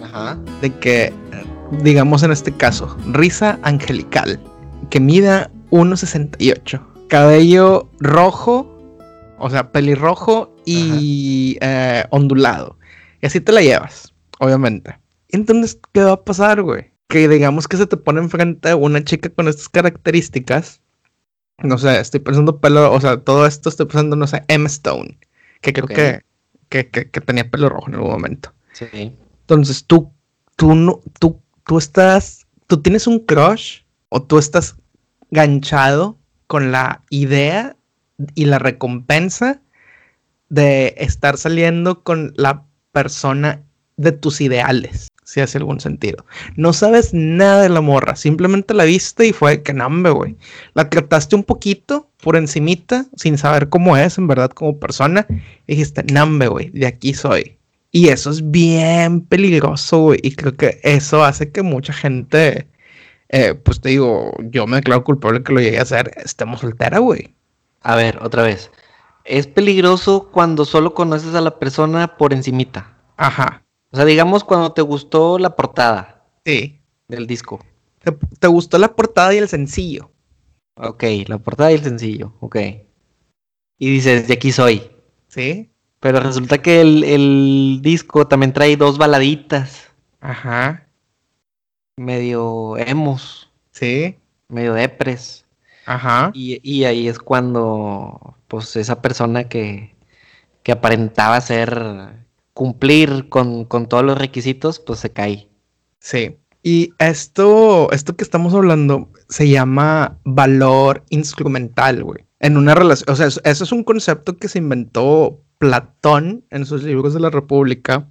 Ajá. de que, digamos en este caso, risa angelical, que mida 1,68, cabello rojo, o sea, pelirrojo y eh, ondulado. Y así te la llevas, obviamente. Entonces, ¿qué va a pasar, güey? Que digamos que se te pone enfrente una chica con estas características. No sé, estoy pensando pelo, o sea, todo esto estoy pensando, no sé, M. Stone, que creo que, que, que, que tenía pelo rojo en algún momento. Sí. Entonces tú, tú no, tú, tú estás, tú tienes un crush o tú estás ganchado con la idea y la recompensa de estar saliendo con la persona de tus ideales, si hace algún sentido. No sabes nada de la morra, simplemente la viste y fue que nambe, güey. La trataste un poquito por encimita, sin saber cómo es en verdad como persona, y dijiste, nambe, güey, de aquí soy. Y eso es bien peligroso, güey. Y creo que eso hace que mucha gente, eh, pues te digo, yo me declaro culpable que lo llegue a hacer, estemos soltera, güey. A ver, otra vez. Es peligroso cuando solo conoces a la persona por encimita. Ajá, O sea, digamos cuando te gustó la portada sí. del disco. ¿Te, te gustó la portada y el sencillo? Ok, la portada y el sencillo, ok. Y dices, de aquí soy. Sí. Pero resulta que el, el disco también trae dos baladitas, Ajá, medio emos, sí. medio depres. Ajá. Y, y ahí es cuando, pues, esa persona que, que aparentaba ser, cumplir con, con todos los requisitos, pues se cae. Sí. Y esto, esto que estamos hablando se llama valor instrumental, güey. En una relación, o sea, eso, eso es un concepto que se inventó Platón en sus libros de la República,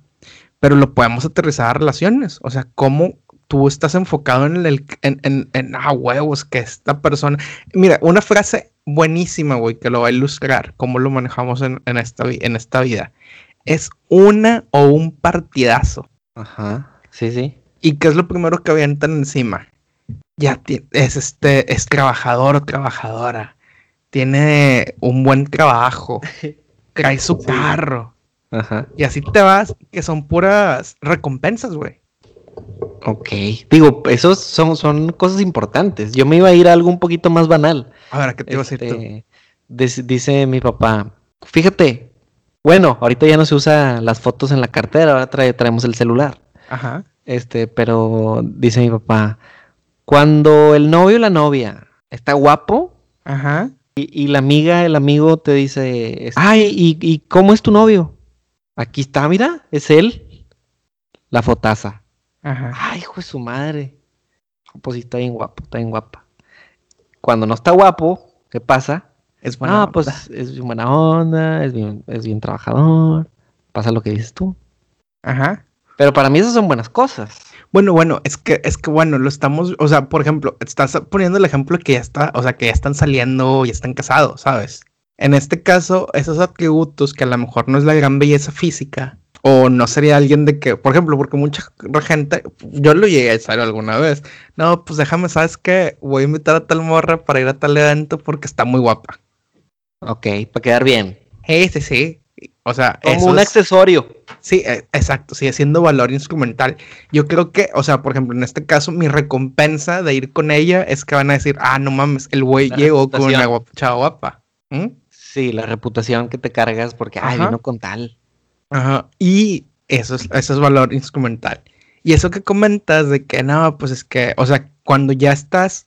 pero lo podemos aterrizar a relaciones. O sea, cómo tú estás enfocado en el, en, en, en ah, huevos, que esta persona. Mira, una frase buenísima, güey, que lo va a ilustrar, cómo lo manejamos en, en esta, en esta vida. Es una o un partidazo. Ajá, sí, sí. ¿Y qué es lo primero que avientan encima? Ya es este, es trabajador o trabajadora. Tiene un buen trabajo. Trae su carro. Ajá. Y así te vas, que son puras recompensas, güey. Ok. Digo, esos son, son cosas importantes. Yo me iba a ir a algo un poquito más banal. A ver, ¿qué te iba a decir tú? Este, dice, mi papá, fíjate, bueno, ahorita ya no se usa las fotos en la cartera, ahora trae- traemos el celular. Ajá. Este, pero dice mi papá, Cuando el novio o la novia está guapo Ajá. y, y la amiga, el amigo te dice, ay, ¿y, y cómo es tu novio? Aquí está, mira, es él. La fotaza. Ajá. Ay, hijo de su madre. Pues sí, está bien guapo, está bien guapa. Cuando no está guapo, ¿qué pasa? Es buena. ah, pues onda. es bien buena onda, es bien, es bien trabajador. Pasa lo que dices tú. Ajá. Pero para mí esas son buenas cosas. Bueno, bueno, es que, es que bueno, lo estamos, o sea, por ejemplo, estás poniendo el ejemplo que ya está, o sea, que ya están saliendo y están casados, ¿sabes? En este caso, esos atributos que a lo mejor no es la gran belleza física, o no sería alguien de que, por ejemplo, porque mucha gente, yo lo llegué a hacer alguna vez, no, pues déjame, ¿sabes qué? Voy a invitar a tal morra para ir a tal evento porque está muy guapa. Ok, para quedar bien. Sí, sí, sí. O sea, Como eso un es- accesorio. Sí, e- exacto, sigue siendo valor instrumental. Yo creo que, o sea, por ejemplo, en este caso, mi recompensa de ir con ella es que van a decir, ah, no mames, el güey llegó con una guapa, chava guapa. ¿Mm? Sí, la reputación que te cargas porque, ay, Ajá. vino con tal. Ajá. Y eso es, eso es valor instrumental. Y eso que comentas de que, no, pues es que, o sea, cuando ya estás,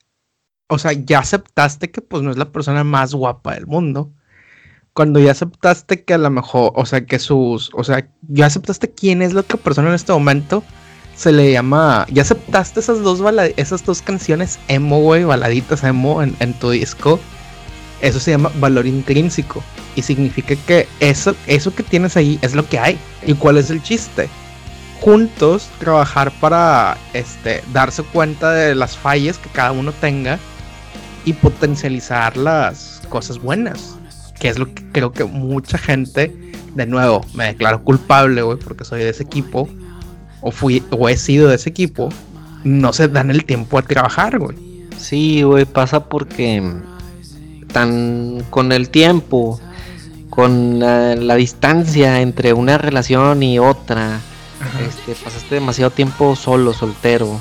o sea, ya aceptaste que pues no es la persona más guapa del mundo. Cuando ya aceptaste que a lo mejor, o sea, que sus, o sea, ya aceptaste quién es la otra persona en este momento, se le llama, ya aceptaste esas dos esas dos canciones emo, güey, baladitas emo en, en tu disco, eso se llama valor intrínseco y significa que eso, eso que tienes ahí es lo que hay. ¿Y cuál es el chiste? Juntos trabajar para este, darse cuenta de las fallas que cada uno tenga y potencializar las cosas buenas. Que es lo que creo que mucha gente, de nuevo, me declaro culpable, güey, porque soy de ese equipo, o fui, o he sido de ese equipo, no se dan el tiempo a trabajar, güey. Sí, güey, pasa porque tan con el tiempo, con la, la distancia entre una relación y otra, este, pasaste demasiado tiempo solo, soltero,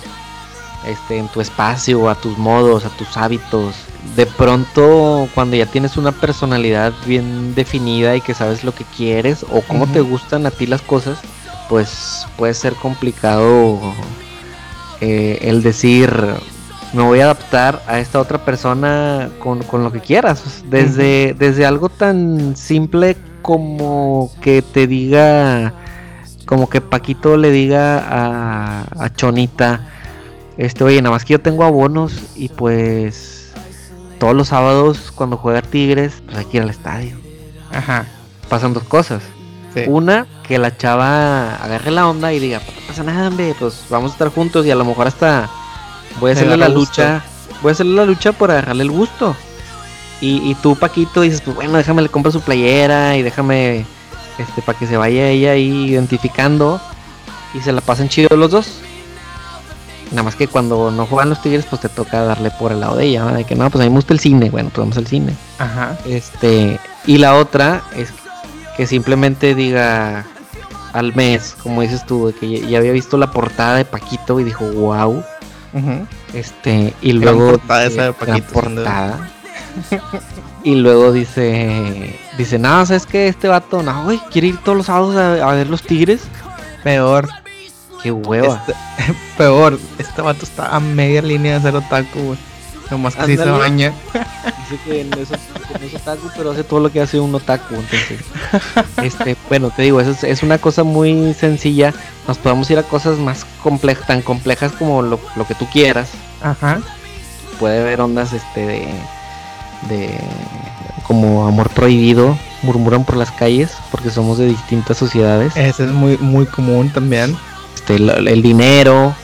este, en tu espacio, a tus modos, a tus hábitos. De pronto, cuando ya tienes una personalidad bien definida y que sabes lo que quieres o cómo te gustan a ti las cosas, pues puede ser complicado eh, el decir me voy a adaptar a esta otra persona con, con lo que quieras. Desde, desde algo tan simple como que te diga, como que Paquito le diga a, a Chonita, este, oye, nada más que yo tengo abonos y pues todos los sábados cuando juega Tigres, pues hay que ir al estadio. Ajá. Pasan dos cosas. Sí. Una, que la chava agarre la onda y diga, "Pues no pasa nada, hombre, pues vamos a estar juntos y a lo mejor hasta voy a Le hacerle la gusto. lucha, voy a hacerle la lucha por agarrarle el gusto. Y, y tú, Paquito, dices, pues bueno, déjame le compro su playera y déjame, este, para que se vaya ella ahí identificando y se la pasen chido los dos. Nada más que cuando no juegan los tigres, pues te toca darle por el lado de ella, ¿verdad? de que no, pues a mí me gusta el cine, bueno, pues vamos al cine. Ajá. Este, y la otra es que simplemente diga al mes, como dices tú, de que ya había visto la portada de Paquito y dijo, wow. Este, y Gran luego portada esa de Paquito, portada. y luego dice, dice, no, sabes que este vato, no, güey, quiere ir todos los sábados a, a ver los tigres. Peor. Qué hueva. Este- peor. Este vato está a media línea de ser otaku, güey. Nomás que se Ándale. baña. Dice que no es, que no es otaku, pero hace todo lo que hace un otaku. Entonces, este, bueno, te digo, eso es, es una cosa muy sencilla. Nos podemos ir a cosas más complejas, tan complejas como lo, lo que tú quieras. Ajá. Puede haber ondas este de, de como amor prohibido, murmuran por las calles, porque somos de distintas sociedades. Ese es muy, muy común también. Este, el, el dinero.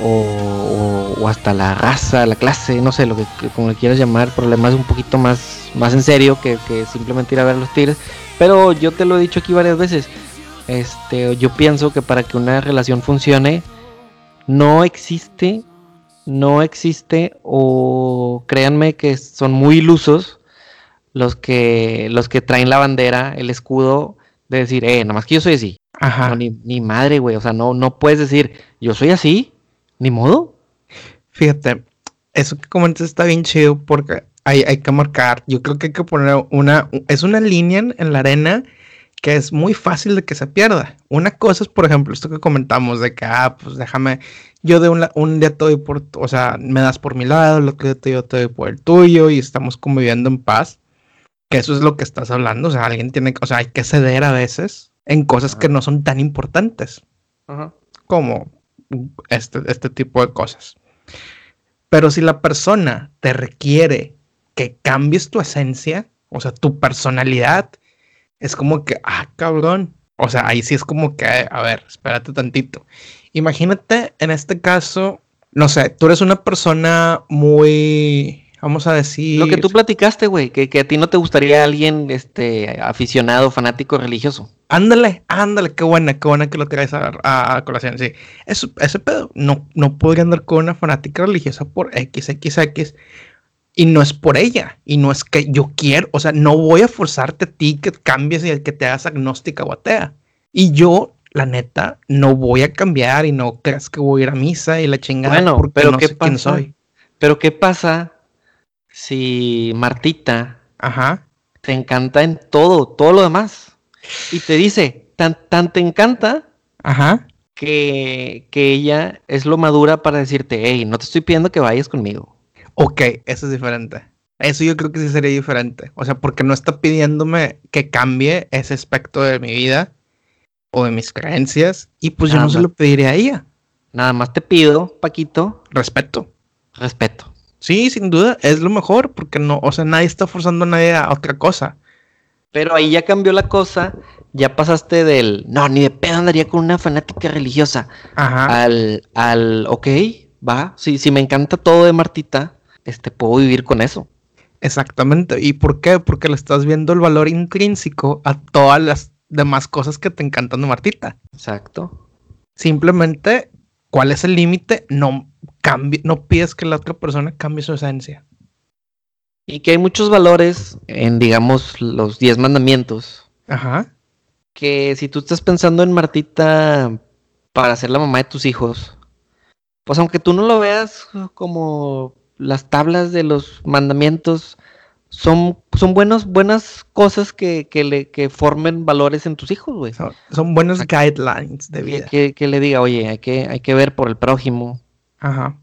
O, o- o hasta la raza, la clase, no sé, lo que, que- como le quieras llamar, problemas un poquito más, más en serio que, que simplemente ir a ver a los tigres. Pero yo te lo he dicho aquí varias veces. Este, yo pienso que para que una relación funcione, no existe, no existe, o créanme que son muy ilusos los que, los que traen la bandera, el escudo, de decir, eh, nada más que yo soy así. Ajá. No, ni, ni madre, güey. O sea, no, no puedes decir, yo soy así, ni modo. Fíjate, eso que comentas está bien chido porque hay, hay que marcar. Yo creo que hay que poner una. Es una línea en, la arena que es muy fácil de que se pierda. Una cosa es, por ejemplo, esto que comentamos de que, ah, pues déjame, yo de un, un día te doy por, o sea, me das por mi lado, lo que yo te, yo te doy por el tuyo y estamos conviviendo en paz. Que eso es lo que estás hablando, o sea, alguien tiene, o sea, hay que ceder a veces en cosas que no son tan importantes como este, este tipo de cosas. Pero si la persona te requiere que cambies tu esencia, o sea, tu personalidad, es como que, ah, cabrón. O sea, ahí sí es como que, a ver, espérate tantito. Imagínate en este caso, no sé, tú eres una persona muy, vamos a decir... Lo que tú platicaste, güey, que, que, a ti no te gustaría alguien, este, aficionado, fanático, religioso. Ándale, ándale, qué buena, qué buena que lo traes a, a, colación, sí. Eso, ese pedo, no, no podría andar con una fanática religiosa por XXX y no es por ella, y no es que yo quiero, o sea, no voy a forzarte a ti que cambies y que te hagas agnóstica o atea. Y yo, la neta, no voy a cambiar y no creas que voy a ir a misa y la chingada bueno, porque pero no ¿qué sé pasa? quién soy. Pero ¿qué pasa si Martita Ajá. te encanta en todo, todo lo demás? Y te dice, tan, tan te encanta Ajá. Que, que ella es lo madura para decirte, hey, no te estoy pidiendo que vayas conmigo Ok, eso es diferente. Eso yo creo que sí sería diferente. O sea, porque no está pidiéndome que cambie ese aspecto de mi vida o de mis creencias. Y pues yo no se lo pediría a ella. Nada más te pido, Paquito. Respeto. Respeto. Sí, sin duda, es lo mejor, porque no, o sea, nadie está forzando a nadie a otra cosa. Pero ahí ya cambió la cosa, ya pasaste del, no, ni de pedo andaría con una fanática religiosa, Ajá. al, al, ok, va, sí me encanta todo de Martita, este, puedo vivir con eso. Exactamente. ¿Y por qué? Porque le estás viendo el valor intrínseco a todas las demás cosas que te encantan de Martita. Exacto. Simplemente, ¿cuál es el límite? No cambie, no pides que la otra persona cambie su esencia. Y que hay muchos valores en, digamos, los diez mandamientos. Ajá. Que si tú estás pensando en Martita para ser la mamá de tus hijos, pues aunque tú no lo veas como las tablas de los mandamientos son, son buenos, buenas cosas que, que, le, que formen valores en tus hijos, güey. Son, son, buenos guidelines de vida. Que, que, le diga, oye, hay que, hay que ver por el prójimo. Ajá.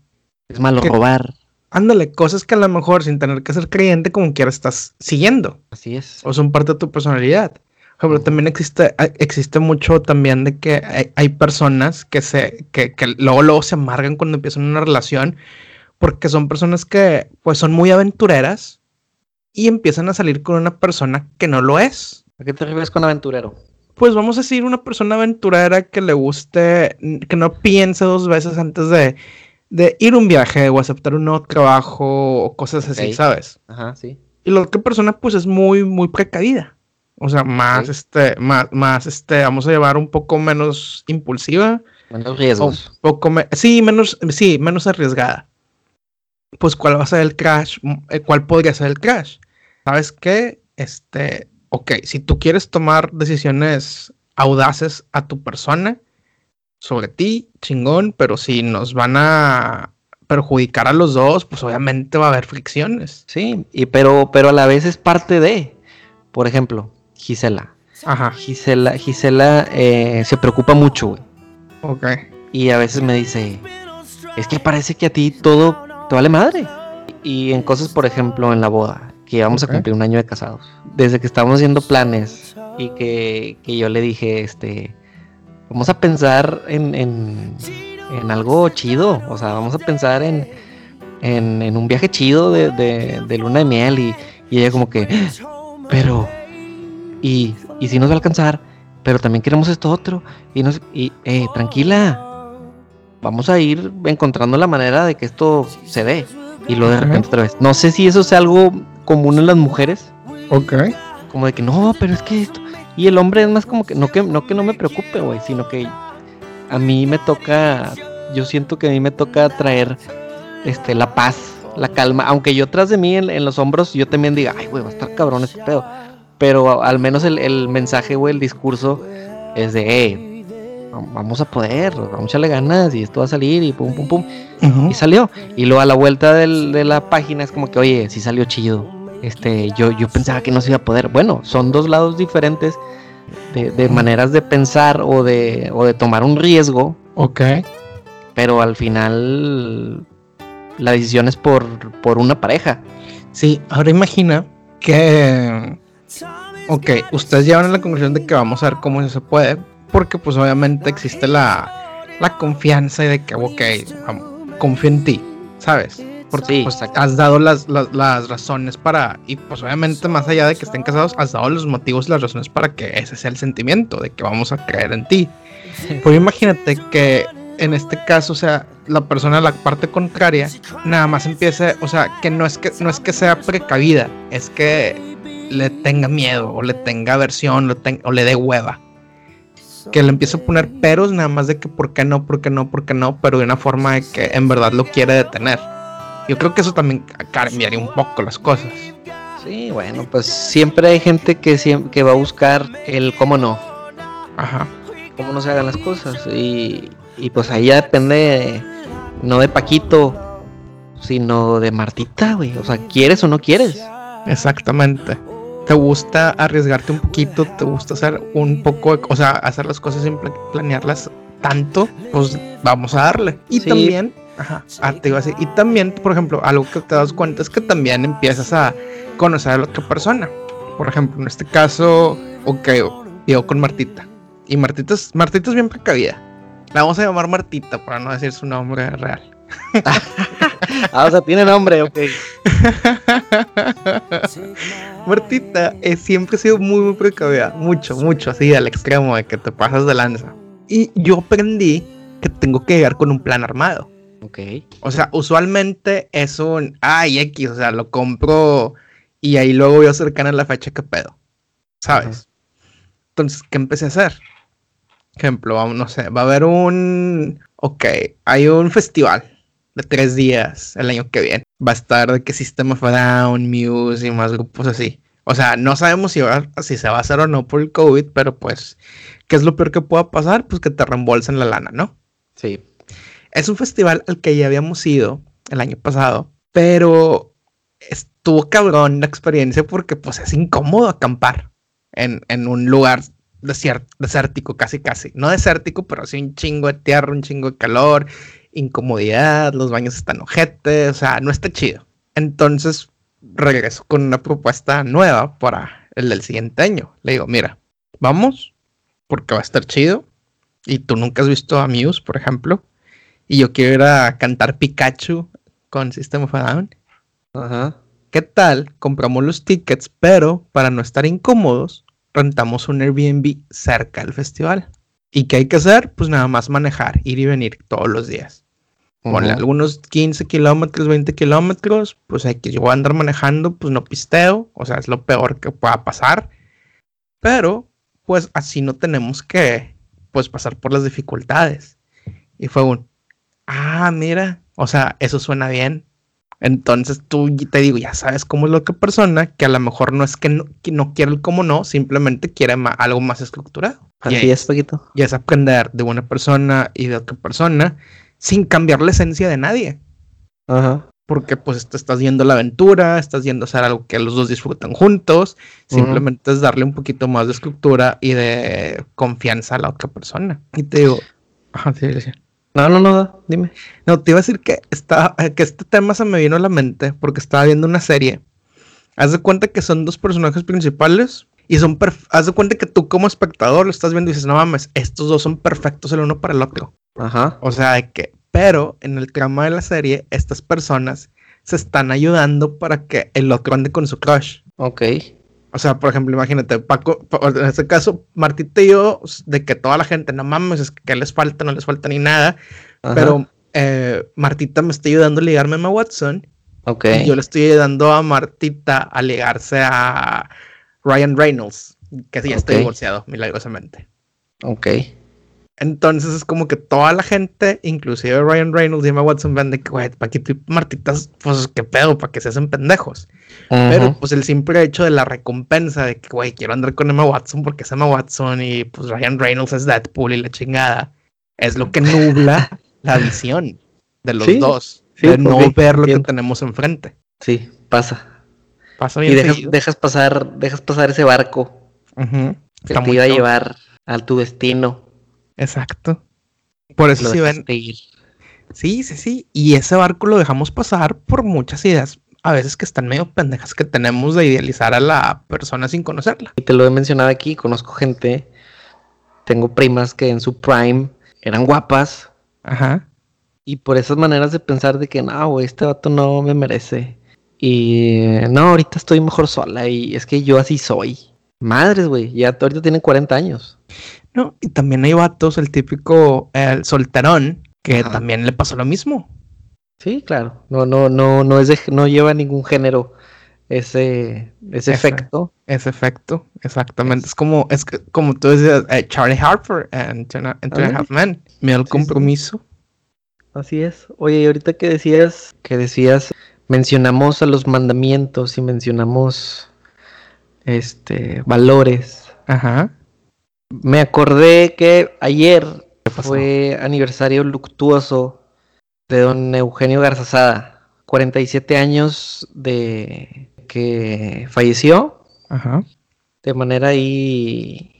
Es malo robar. Ándale, cosas que a lo mejor sin tener que ser creyente como quiera estás siguiendo. Así es. O son parte de tu personalidad. Pero también existe, existe mucho también de que hay, hay personas que se, que, que luego, luego se amargan cuando empiezan una relación porque son personas que pues son muy aventureras y empiezan a salir con una persona que no lo es. ¿A qué te refieres con aventurero? Pues vamos a decir una persona aventurera que le guste, que no piense dos veces antes de, de ir un viaje o aceptar un nuevo trabajo o cosas así, Ok. ¿sabes? Ajá, sí. Y la otra persona pues es muy, muy precavida. O sea, más, Ok. este, más, más, este, vamos a llevar un poco menos impulsiva. Menos riesgos. un poco me- sí, menos, sí, menos arriesgada. Pues, ¿cuál va a ser el crash? Mm, eh, ¿Cuál podría ser el crash? ¿Sabes qué? Este, ok, si tú quieres tomar decisiones audaces a tu persona, sobre ti, chingón, pero si nos van a perjudicar a los dos, pues obviamente va a haber fricciones. Sí, y pero, pero a la vez es parte de, por ejemplo, Gisela. Ajá, Gisela, Gisela eh, se preocupa mucho, güey. ok. Y a veces me dice, es que parece que a ti todo te vale madre. Y en cosas, por ejemplo, en la boda, que vamos a cumplir un año de casados. Desde que estábamos haciendo planes y que, que yo le dije, este, vamos a pensar en, en, en algo chido. O sea, vamos a pensar en, en, en un viaje chido de, de- de luna de miel. Y, y ella como que, pero, y, y si nos va a alcanzar, pero también queremos esto otro. Y, nos, y eh, tranquila, vamos a ir encontrando la manera de que esto se dé. Y lo de repente otra vez. No sé si eso sea algo común en las mujeres. Ok. Como de que no, pero es que esto. Y el hombre es más como que no que no, que no me preocupe, güey, sino que a mí me toca. Yo siento que a mí me toca traer este, la paz, la calma. Aunque yo tras de mí en, en los hombros, yo también diga, ay, güey, va a estar cabrón este pedo. Pero al menos el, el mensaje, güey, el discurso es de, hey, vamos a poder, vamos a echarle ganas y esto va a salir y pum, pum, pum. Y salió. Y luego a la vuelta del- de la página es como que, oye, sí salió chido. Este, yo, yo pensaba que no se iba a poder. Bueno, son dos lados diferentes de, maneras de pensar o de, o de tomar un riesgo. Ok. Pero al final la decisión es por, por una pareja. Sí, ahora imagina que... Ok, ustedes llevan a la conclusión de que vamos a ver cómo se puede, porque pues obviamente existe la, la confianza y de que, ok, confío en ti, ¿sabes? Porque pues, has dado las, las, razones para, y pues obviamente más allá de que estén casados, has dado los motivos y las razones para que ese sea el sentimiento, de que vamos a creer en ti. Pues imagínate que en este caso, o sea, la persona, la parte contraria, nada más empiece, o sea, que no es que, no es que sea precavida, es que le tenga miedo, o le tenga aversión, o le dé hueva. Que le empiece a poner peros nada más de que por qué no, por qué no, por qué no, pero de una forma de que en verdad lo quiere detener. Yo creo que eso también cambiaría un poco las cosas. Sí, bueno, pues siempre hay gente que, que va a buscar el cómo no. Ajá. Cómo no se hagan las cosas. Y, y pues ahí ya depende, no de Paquito, sino de Martita, güey. O sea, ¿quieres o no quieres? Exactamente. ¿Te gusta arriesgarte un poquito? ¿Te gusta hacer un poco, o sea, hacer las cosas sin planearlas tanto? Pues vamos a darle. Y también Ajá, ah, te iba a decir. Y también, por ejemplo, algo que te das cuenta es que también empiezas a conocer a la otra persona. Por ejemplo, en este caso, ok, yo con Martita. Y Martita es, Martita es bien precavida. La vamos a llamar Martita para no decir su nombre real. ah, o sea, tiene nombre, ok. Martita eh, siempre ha sido muy, muy precavida. Mucho, mucho, así al extremo de que te pasas de lanza. Y yo aprendí que tengo que llegar con un plan armado. Ok. O sea, usualmente es un, ay, X, o sea, lo compro y ahí luego voy a acercar a la fecha que pedo. ¿Sabes? Entonces, ¿qué empecé a hacer? Ejemplo, vamos, no sé, va a haber un, ok, hay un festival de tres días el año que viene. Va a estar de qué System of a Down, Muse y más grupos así. O sea, no sabemos si, si se va a hacer o no por el COVID, pero pues, ¿qué es lo peor que pueda pasar? Pues que te reembolsen la lana, ¿no? Sí. Es un festival al que ya habíamos ido el año pasado, pero estuvo cabrón la experiencia porque pues es incómodo acampar en, en un lugar desértico, casi casi. No desértico, pero sí un chingo de tierra, un chingo de calor, incomodidad, los baños están ojetes, o sea, no está chido. Entonces regreso con una propuesta nueva para el del siguiente año. Le digo, mira, vamos, porque va a estar chido. Y tú nunca has visto a Muse, por ejemplo y yo quiero ir a cantar Pikachu con System of a Down. Ajá. ¿Qué tal? Compramos los tickets, pero para no estar incómodos, rentamos un Airbnb cerca del festival. ¿Y qué hay que hacer? Pues nada más manejar, ir y venir todos los días. Ponle algunos 15 kilómetros, 20 kilómetros, pues hay que yo voy a andar manejando, pues no pisteo, o sea, es lo peor que pueda pasar. Pero, pues así no tenemos que, pues pasar por las dificultades. Y fue un, ah, mira, o sea, eso suena bien. Entonces tú te digo, ya sabes cómo es lo que persona, que a lo mejor no es que no, quiere el cómo no, simplemente quiere algo más estructurado. Así es, poquito. Y es aprender de una persona y de otra persona sin cambiar la esencia de nadie. Ajá. Porque pues te estás yendo la aventura, estás yendo a hacer algo que los dos disfrutan juntos. Simplemente es darle un poquito más de estructura y de confianza a la otra persona. Y te digo, ajá, sí, sí. No, no, no, dime. No, te iba a decir que, está, que este tema se me vino a la mente porque estaba viendo una serie. Haz de cuenta que son dos personajes principales y son haz de cuenta que tú como espectador lo estás viendo y dices, no mames, estos dos son perfectos el uno para el otro. Ajá. O sea, de que, pero en el trama de la serie, estas personas se están ayudando para que el otro ande con su crush. Ok. O sea, por ejemplo, imagínate, Paco, en este caso, Martita y yo, de que toda la gente, no mames, es que les falta, no les falta ni nada. Pero eh, Martita me está ayudando a ligarme a Emma Watson. Ok. Y yo le estoy ayudando a Martita a ligarse a Ryan Reynolds, que sí, ya está divorciado, milagrosamente. Ok. Entonces es como que toda la gente, inclusive Ryan Reynolds y Emma Watson, ven de que, güey, Paquito y Martitas, pues qué pedo, para que se hacen pendejos. Pero pues el simple hecho de la recompensa de que, güey, quiero andar con Emma Watson porque es Emma Watson y pues Ryan Reynolds es Deadpool y la chingada, es lo que nubla la visión de los dos. de no ver lo que tenemos enfrente. Sí, pasa. Pasa bien. Y dejas, pasar, dejas pasar ese barco. Que Está te iba a llevar a tu destino. Exacto. Por eso Lo sí ven. ir. Sí, sí, sí. Y ese barco lo dejamos pasar por muchas ideas, a veces que están medio pendejas que tenemos de idealizar a la persona sin conocerla. Y te lo he mencionado aquí, conozco gente, tengo primas que en su prime eran guapas Ajá. y por esas maneras de pensar de que no, güey, este vato no me merece. Y no, ahorita estoy mejor sola y es que yo así soy. Madres, güey, ya ahorita tienen 40 años. No, y también hay vatos, el típico el solterón, que Ajá. también le pasó lo mismo. Sí, claro. No, no, no, no es de- no lleva ningún género ese, ese Ese. efecto. Ese efecto, exactamente. Es como, es que, como tú decías, eh, Charlie Harper en Two and a- en Two and a Ándale. Half Men. Miedo al Sí, sí. compromiso. Así es. Oye, y ahorita que decías, que decías, mencionamos a los mandamientos y mencionamos este valores. Ajá. Me acordé que ayer fue aniversario luctuoso de don Eugenio Garzazada. 47 años de que falleció Ajá. de manera ahí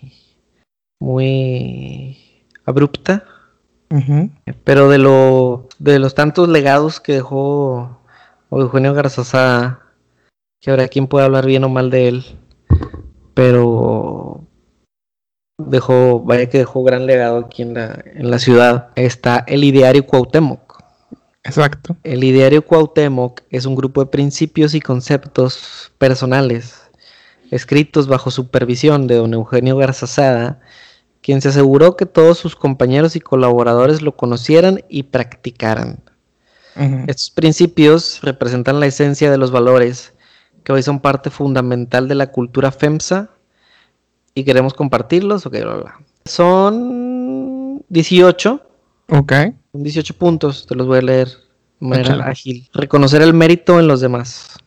muy abrupta. Pero de lo de los tantos legados que dejó Eugenio Garzazada, que ahora quién puede hablar bien o mal de él, pero dejó, vaya que dejó gran legado aquí en la, en la ciudad. Está el ideario Cuauhtémoc. Exacto. El ideario Cuauhtémoc es un grupo de principios y conceptos personales escritos bajo supervisión de don Eugenio Garzazada, quien se aseguró que todos sus compañeros y colaboradores lo conocieran y practicaran. Estos principios representan la esencia de los valores que hoy son parte fundamental de la cultura FEMSA y queremos compartirlos. ok, bla, bla. Son 18 Ok. son 18 puntos, te los voy a leer de manera Échale. ágil. Reconocer el mérito en los demás.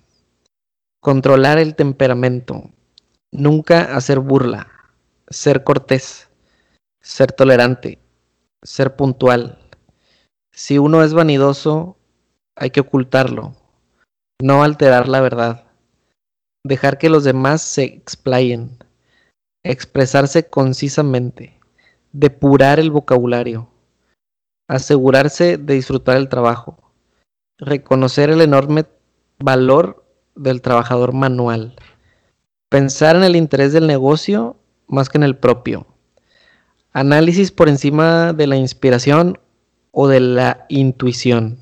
Controlar el temperamento. Nunca hacer burla. Ser cortés. Ser tolerante. Ser puntual. Si uno es vanidoso, hay que ocultarlo. No alterar la verdad. Dejar que los demás se explayen. Expresarse concisamente. Depurar el vocabulario asegurarse de disfrutar el trabajo, reconocer el enorme valor del trabajador manual, pensar en el interés del negocio más que en el propio, análisis por encima de la inspiración o de la intuición,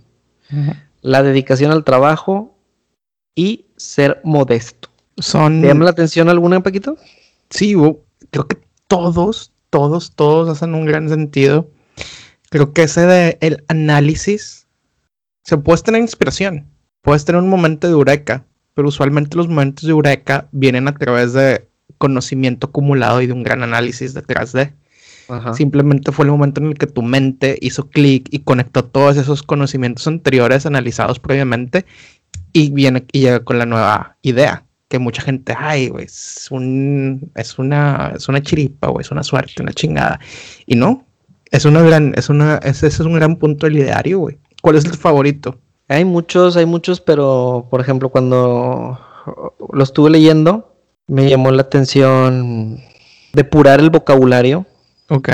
la dedicación al trabajo y ser modesto. Son. ¿Te llama la atención alguna, Paquito? Sí, creo que todos, todos, todos hacen un gran sentido. Creo que ese de el análisis se puede tener inspiración, puedes tener un momento de eureka, pero usualmente los momentos de eureka vienen a través de conocimiento acumulado y de un gran análisis detrás de. Ajá. Simplemente fue el momento en el que tu mente hizo clic y conectó todos esos conocimientos anteriores analizados previamente y viene y llega con la nueva idea que mucha gente, ay, güey, es un es una es una chiripa, güey, es una suerte, una chingada. Y no, es una gran es una ese es un gran punto del ideario, güey. ¿Cuál es tu favorito? Hay muchos, hay muchos, pero por ejemplo, cuando lo estuve leyendo, me llamó la atención depurar el vocabulario. Ok.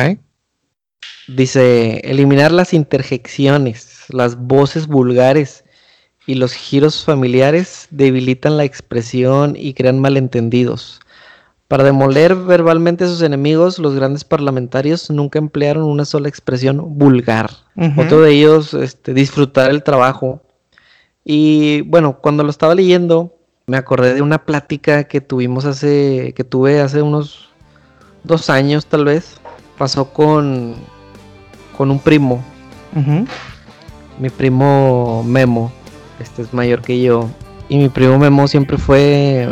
Dice, eliminar las interjecciones, las voces vulgares y los giros familiares debilitan la expresión y crean malentendidos. Para demoler verbalmente a sus enemigos, los grandes parlamentarios nunca emplearon una sola expresión vulgar. Otro de ellos, este, disfrutar el trabajo. Y bueno, cuando lo estaba leyendo, me acordé de una plática que tuvimos hace, que tuve hace unos dos años tal vez. Pasó con, con un primo, mi primo Memo. Este es mayor que yo. Y mi primo Memo siempre fue...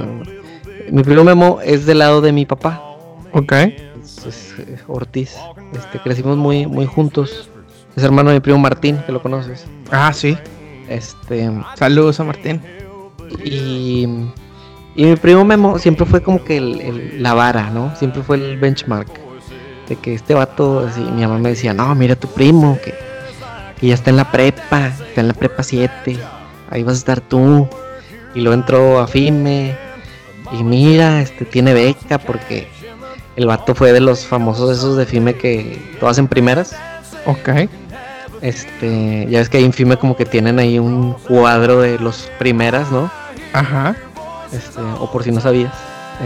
Mi primo Memo es del lado de mi papá. Ok. Es, es, eh, Ortiz. Este, crecimos muy, muy juntos. Es hermano de mi primo Martín, que lo conoces. Ah, sí. Este, Saludos a Martín. y, y mi primo Memo siempre fue como que el- el- la vara, ¿no? Siempre fue el benchmark. De que este vato, así, mi mamá me decía, no, mira tu primo, que, que ya está en la prepa, está en la prepa 7, ahí vas a estar tú. Y luego entró a FIME, y mira, este tiene beca porque El vato fue de los famosos esos de FIME que todas en primeras. Ok. Este, ya ves que ahí en FIME como que tienen ahí un cuadro de los primeras, ¿no? Ajá. Este, o por si no sabías.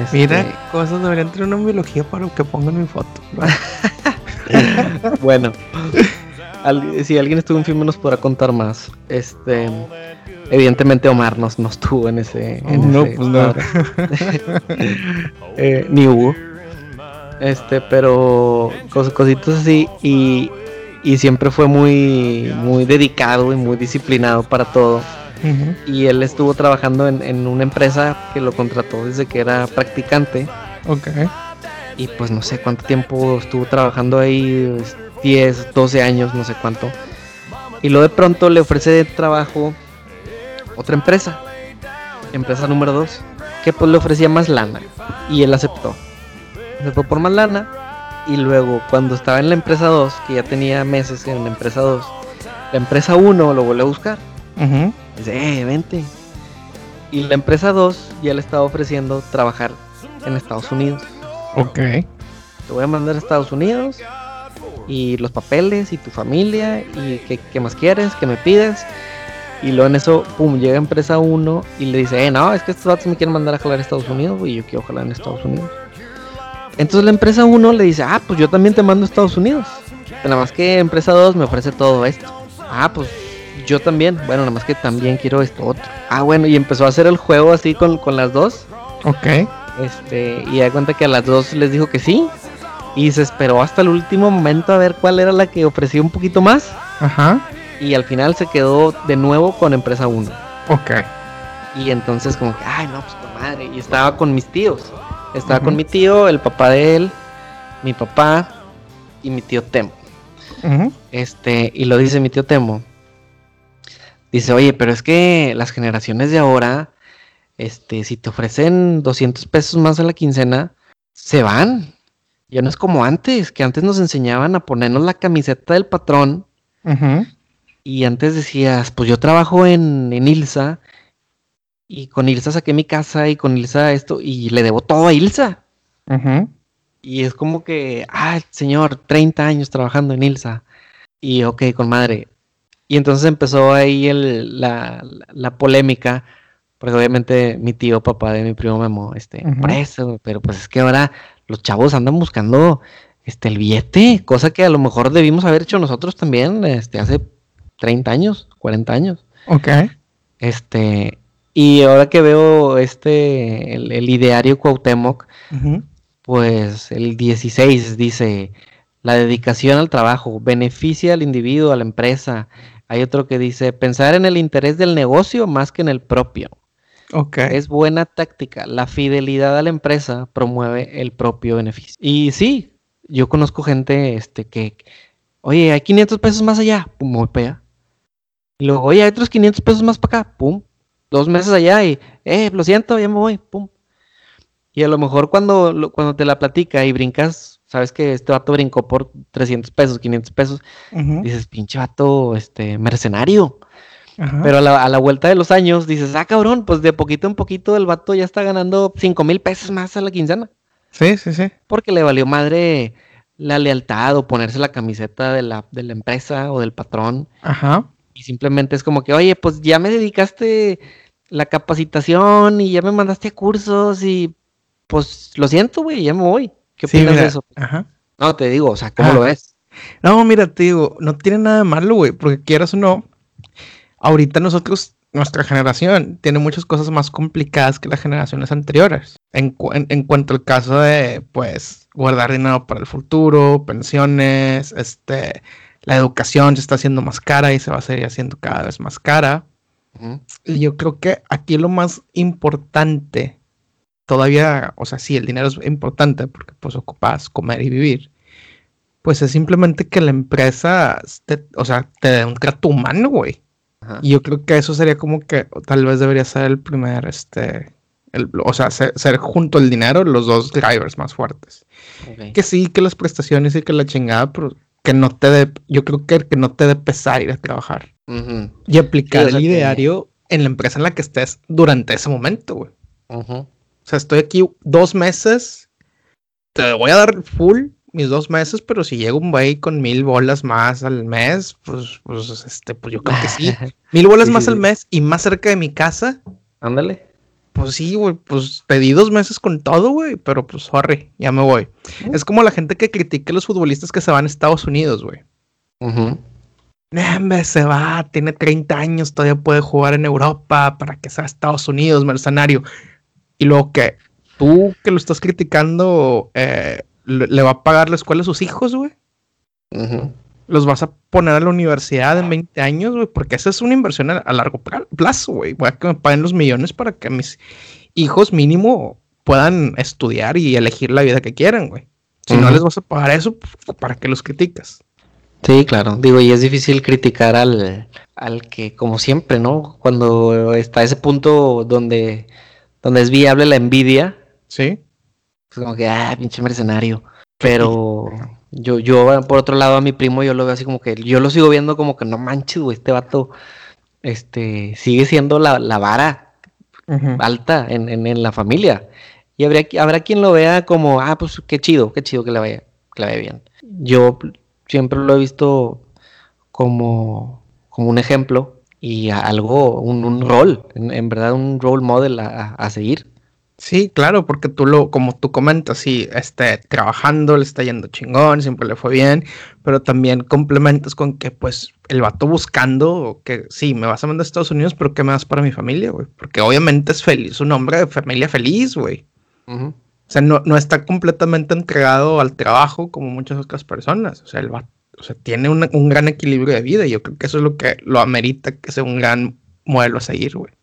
Este, Mira, cosas deberían tener una biología para que pongan mi foto. bueno, si alguien estuvo en FIME nos podrá contar más. Este, evidentemente Omar no, no estuvo en ese. en No, ese pues no. Eh, ni Hugo. Este, pero cos- cositas así y, y siempre fue muy, muy dedicado y muy disciplinado para todo. Y él estuvo trabajando en, en una empresa que lo contrató desde que era practicante. Ok. Y pues no sé cuánto tiempo estuvo trabajando ahí, es 10, 12 años, no sé cuánto. Y luego de pronto le ofrece trabajo otra empresa, empresa número 2, que pues le ofrecía más lana. Y él aceptó. Aceptó por más lana. Y luego cuando estaba en la empresa 2, que ya tenía meses en la empresa 2, la empresa 1 lo volvió a buscar. Dice, eh, vente. Y la empresa 2 ya le estaba ofreciendo trabajar en Estados Unidos. Ok. Te voy a mandar a Estados Unidos y los papeles y tu familia y qué, qué más quieres, que me pides. Y luego en eso, pum, llega empresa 1 y le dice, eh, no, es que estos datos me quieren mandar a jalar a Estados Unidos y yo quiero jalar en Estados Unidos. Entonces la empresa 1 le dice, ah, pues yo también te mando a Estados Unidos. Nada más que empresa 2 me ofrece todo esto. Ah, pues yo también. Bueno, nada más que también quiero esto otro. Ah, bueno, y empezó a hacer el juego así con, con las dos. Ok. Este, y da cuenta que a las dos les dijo que sí. Y se esperó hasta el último momento a ver cuál era la que ofrecía un poquito más. Ajá. Y al final se quedó de nuevo con empresa 1. Ok. Y entonces como que, ay no, pues con madre. Y estaba con mis tíos. Estaba con mi tío, el papá de él, mi papá y mi tío Temo. Este, y lo dice mi tío Temo. Dice, oye, pero es que las generaciones de ahora, este, si te ofrecen 200 pesos más a la quincena, se van. Ya no es como antes, que antes nos enseñaban a ponernos la camiseta del patrón Ujú. Y antes decías, pues yo trabajo en, en Ilsa y con Ilsa saqué mi casa y con Ilsa esto y le debo todo a Ilsa. Y es como que, ah, señor, 30 años trabajando en Ilsa. Y ok, con madre. Y entonces empezó ahí el, la, la- la polémica, porque obviamente mi tío, papá de mi primo Memo, este, Ujú. por eso, pero pues es que ahora los chavos andan buscando este el billete, cosa que a lo mejor debimos haber hecho nosotros también, este, hace 30 años, 40 años. Ok. Este, y ahora que veo este, el, el ideario Cuauhtémoc, pues el 16 dice, la dedicación al trabajo beneficia al individuo, a la empresa. Hay otro que dice, pensar en el interés del negocio más que en el propio. Ok. Es buena táctica. La fidelidad a la empresa promueve el propio beneficio. Y sí, yo conozco gente este, que, oye, hay 500 pesos más allá, muy pega. Y luego, oye, hay otros 500 pesos más para acá, pum. Dos meses allá y, eh, lo siento, ya me voy, pum. Y a lo mejor cuando, lo- cuando te la platica y brincas, sabes que este vato brincó por 300 pesos, 500 pesos, dices, pinche vato, este, mercenario. Pero a la, a la vuelta de los años dices, ah, cabrón, pues de poquito en poquito el vato ya está ganando 5 mil pesos más a la quincena. Sí, sí, sí. Porque le valió madre la lealtad o ponerse la camiseta de la, de la empresa o del patrón. Ajá. Y simplemente es como que, oye, pues ya me dedicaste la capacitación y ya me mandaste a cursos y pues lo siento, güey, ya me voy. ¿Qué Sí, opinas mira, de eso? Ajá. No, te digo, o sea, ¿cómo Ah. lo ves? No, mira, te digo, no tiene nada de malo, güey, porque quieras o no, ahorita nosotros, nuestra generación, tiene muchas cosas más complicadas que las generaciones anteriores. En, cu- en- en cuanto al caso de, pues, guardar dinero para el futuro, pensiones, este, la educación se está haciendo más cara y se va a seguir haciendo cada vez más cara. Y yo creo que aquí lo más importante, todavía, o sea, sí, el dinero es importante porque pues ocupas comer y vivir, pues es simplemente que la empresa, te- o sea, te dé un trato humano, güey. Y yo creo que eso sería como que tal vez debería ser el primer, este, el- o sea, ser, ser junto al dinero los dos drivers más fuertes. Que sí, que las prestaciones y que la chingada, pero que no te dé, yo creo que, que no te dé pesar ir a trabajar y aplicar Sí, el que- ideario en la empresa en la que estés durante ese momento, güey. O sea, estoy aquí dos meses te voy a dar full mis dos meses, pero si llega un güey con mil bolas más al mes, pues, pues, este, pues yo creo que sí. Mil bolas más al mes y más cerca de mi casa. Ándale. Pues sí, güey, pues pedí dos meses con todo, güey, pero pues sorry, ya me voy. Es como la gente que critica a los futbolistas que se van a Estados Unidos, güey. Uh se va, tiene 30 años, todavía puede jugar en Europa para que sea Estados Unidos, mercenario. Y luego que tú que lo estás criticando, eh, le, va a pagar la escuela a sus hijos, güey. Los vas a poner a la universidad en 20 años, güey, porque esa es una inversión a, largo plazo, güey. Voy a que me paguen los millones para que mis hijos mínimo puedan estudiar y elegir la vida que quieran, güey. Si no les vas a pagar eso, pues, ¿para qué los criticas? Sí, claro. Digo, y es difícil criticar al, al que, como siempre, ¿no? Cuando está ese punto donde, donde es viable la envidia. Sí. Pues como que, ah, pinche mercenario. Pero yo, yo, por otro lado, a mi primo, yo lo veo así como que, yo lo sigo viendo como que no manches, güey, este vato, este, sigue siendo la, la vara alta en, en, la familia. Y habría, habrá quien lo vea como, ah, pues qué chido, qué chido que le vaya, que le vaya bien. Yo siempre lo he visto como, como un ejemplo y algo, un, un rol, en, verdad un role model a, a seguir. Sí, claro, porque tú lo, como tú comentas, sí, este, trabajando, le está yendo chingón, siempre le fue bien, pero también complementas con que, pues, el vato buscando que, sí, me vas a mandar a Estados Unidos, pero ¿qué me das para mi familia, güey? Porque obviamente es feliz, un hombre de familia feliz, güey. O sea, no, no está completamente entregado al trabajo como muchas otras personas. O sea, el vato, o sea, tiene un gran equilibrio de vida y yo creo que eso es lo que lo amerita que sea un gran modelo a seguir, güey.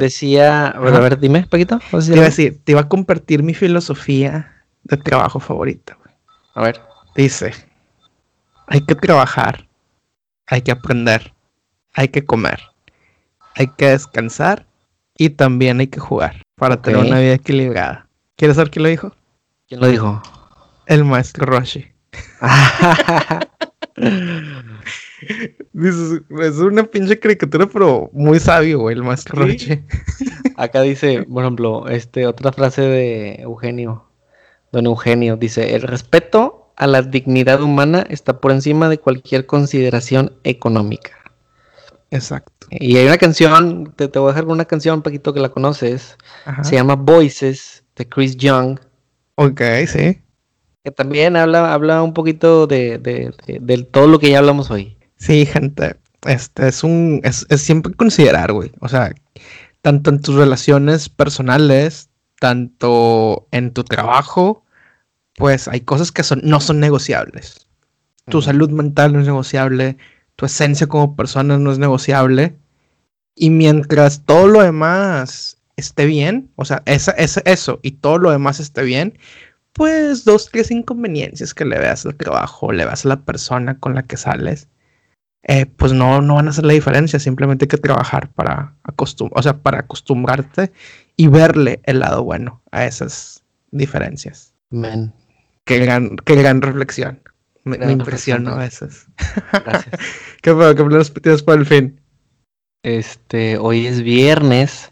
Decía, a ver, dime, Paquito. Te iba a decir, te iba a compartir mi filosofía de trabajo favorita. A ver. Dice, hay que trabajar, hay que aprender, hay que comer, hay que descansar y también hay que jugar para tener una vida equilibrada. ¿Quieres saber quién lo dijo? ¿Quién lo dijo? El maestro Roshi. es una pinche caricatura, pero muy sabio, güey, el maestro Roche. Acá dice, por ejemplo, este, otra frase de Eugenio, don Eugenio, dice, el respeto a la dignidad humana está por encima de cualquier consideración económica. Exacto. Y hay una canción, te, voy a dejar una canción, Paquito, que la conoces, se llama Voices, de Chris Young. Ok, sí. Que también habla, habla un poquito de, de todo lo que ya hablamos hoy. Sí, gente, este es un, es, siempre considerar, güey. O sea, tanto en tus relaciones personales, tanto en tu trabajo, pues hay cosas que son, no son negociables. Tu salud mental no es negociable, tu esencia como persona no es negociable. Y mientras todo lo demás esté bien, o sea, esa, eso y todo lo demás esté bien, pues dos, tres inconveniencias que le veas al trabajo, le veas a la persona con la que sales, eh, pues no, no van a hacer la diferencia, simplemente hay que trabajar para, acostum o sea, para acostumbrarte y verle el lado bueno a esas diferencias. Men. Qué gran, qué gran reflexión. Me, impresiona a veces. Gracias. ¿Qué? ¿Qué planes tienes para el fin? Este, hoy es viernes.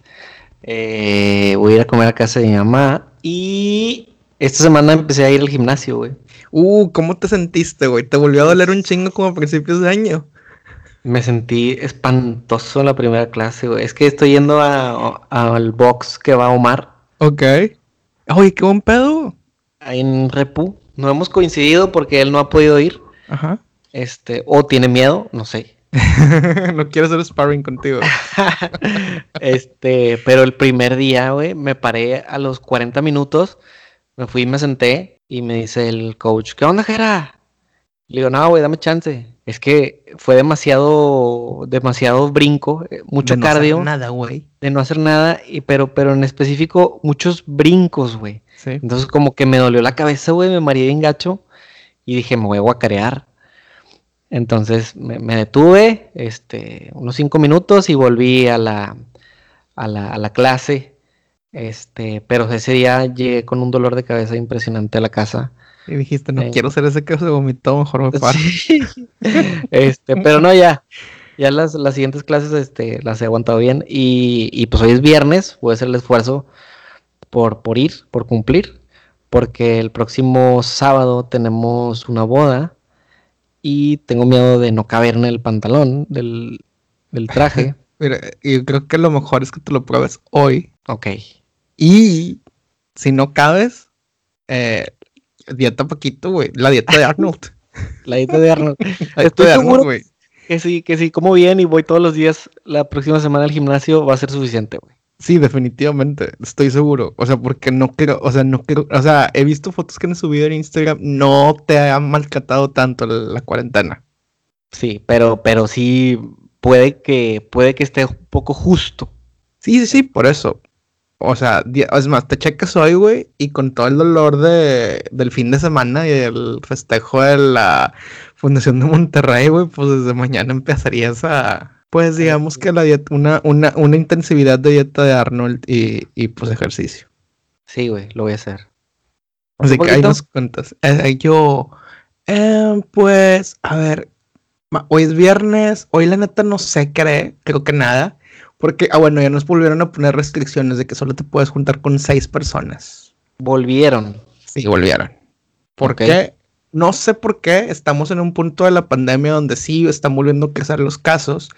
Eh, voy a ir a comer a casa de mi mamá. Y esta semana empecé a ir al gimnasio, güey. Uh, ¿cómo te sentiste, güey? ¿Te volvió a doler un chingo como a principios de año? Me sentí espantoso en la primera clase, güey. Es que estoy yendo al box que va Omar. Ok. Oye, qué buen pedo. Ahí en Repu. No hemos coincidido porque él no ha podido ir. Ajá. Este, o tiene miedo, no sé. no quiero hacer sparring contigo. este, pero el primer día, güey, me paré a los 40 minutos, me fui y me senté y me dice el coach, ¿qué onda, Jera? Le digo, no, güey, dame chance. Es que fue demasiado, demasiado brinco, eh, mucho cardio. De no hacer nada, güey. De no hacer nada, y, pero, pero en específico, muchos brincos, güey. Sí. Entonces, como que me dolió la cabeza, güey, me mareé bien gacho. Y dije, me voy a guacarear. Entonces me, detuve, este, unos cinco minutos y volví a la, a la, a la clase. Este, pero ese día llegué con un dolor de cabeza impresionante a la casa. Y dijiste, no quiero ser ese que se vomitó, mejor me paro. este, pero no, ya. Ya las, las siguientes clases este, las he aguantado bien. Y, y, pues hoy es viernes, voy a hacer el esfuerzo por, por ir, por cumplir. porque el próximo sábado tenemos una boda y tengo miedo de no caber en el pantalón del, del traje. Mira, yo creo que lo mejor es que te lo pruebes hoy. ok. Y si no cabes, eh, dieta poquito, güey. La dieta de Arnold. La dieta de Arnold. La dieta Estoy de Arnold, seguro güey. que sí, que sí, como bien y voy todos los días la próxima semana al gimnasio va a ser suficiente, güey. Sí, definitivamente, estoy seguro. O sea, porque no quiero, o sea, no quiero, o sea, he visto fotos que han subido en Instagram, no te han maltratado tanto la, la cuarentena. Sí, pero, pero sí puede que, puede que esté un poco justo. Sí, sí, sí, por eso. O sea, es más, te checas hoy, güey, y con todo el dolor de, del fin de semana y el festejo de la Fundación de Monterrey, güey, pues desde mañana empezarías a, pues digamos que la dieta, una, una, una intensividad de dieta de Arnold y, y pues ejercicio. Sí, güey, lo voy a hacer. Así que ahí nos cuentas. Eh, yo, eh, pues, a ver, hoy es viernes, hoy la neta no sé haré, creo que nada, porque, ah, bueno, ya nos volvieron a poner restricciones de que solo te puedes juntar con seis personas. Volvieron. Sí, volvieron. ¿Por qué? No sé por qué, estamos en un punto de la pandemia donde sí están volviendo a crecer los casos,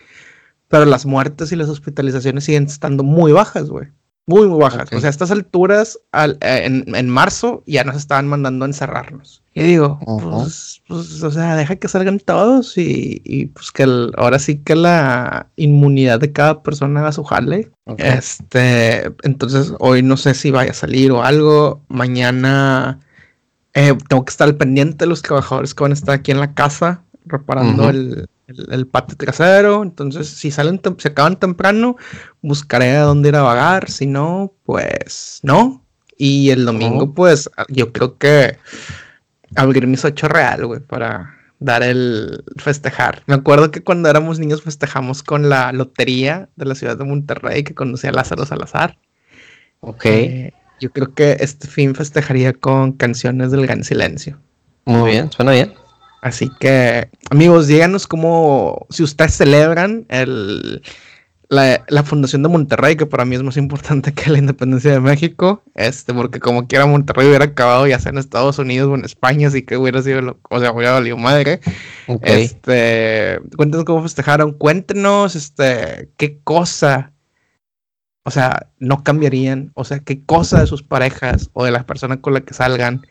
pero las muertes y las hospitalizaciones siguen estando muy bajas, güey. Muy, muy bajas. O sea, a estas alturas, al- eh, en, en marzo, ya nos estaban mandando a encerrarnos. Y digo, pues, pues, o sea, deja que salgan todos y, y, pues que el- ahora sí que la inmunidad de cada persona haga su jale. Este, entonces hoy no sé si vaya a salir o algo. Mañana eh, tengo que estar al pendiente de los trabajadores que van a estar aquí en la casa reparando el, el- el patio trasero. Entonces, si salen, se acaban temprano, buscaré a dónde ir a vagar. Si no, pues no. Y el domingo, Ujú. pues yo creo que abrir mis ocho real, güey, para dar el festejar. Me acuerdo que cuando éramos niños festejamos con la lotería de la ciudad de Monterrey que conducía Lázaro Salazar. Ok, Eh, yo creo que este fin festejaría con canciones del Gran Silencio. muy bien, suena bien. Así que, amigos, díganos cómo, si ustedes celebran el, la, la fundación de Monterrey, que para mí es más importante que la independencia de México, este, porque como quiera Monterrey hubiera acabado ya sea en Estados Unidos o en España, así que hubiera sido, lo- o sea, hubiera valido madre. Este, cuéntenos cómo festejaron, cuéntenos, este, qué cosa, o sea, no cambiarían, o sea, qué cosa de sus parejas o de las personas con las que salgan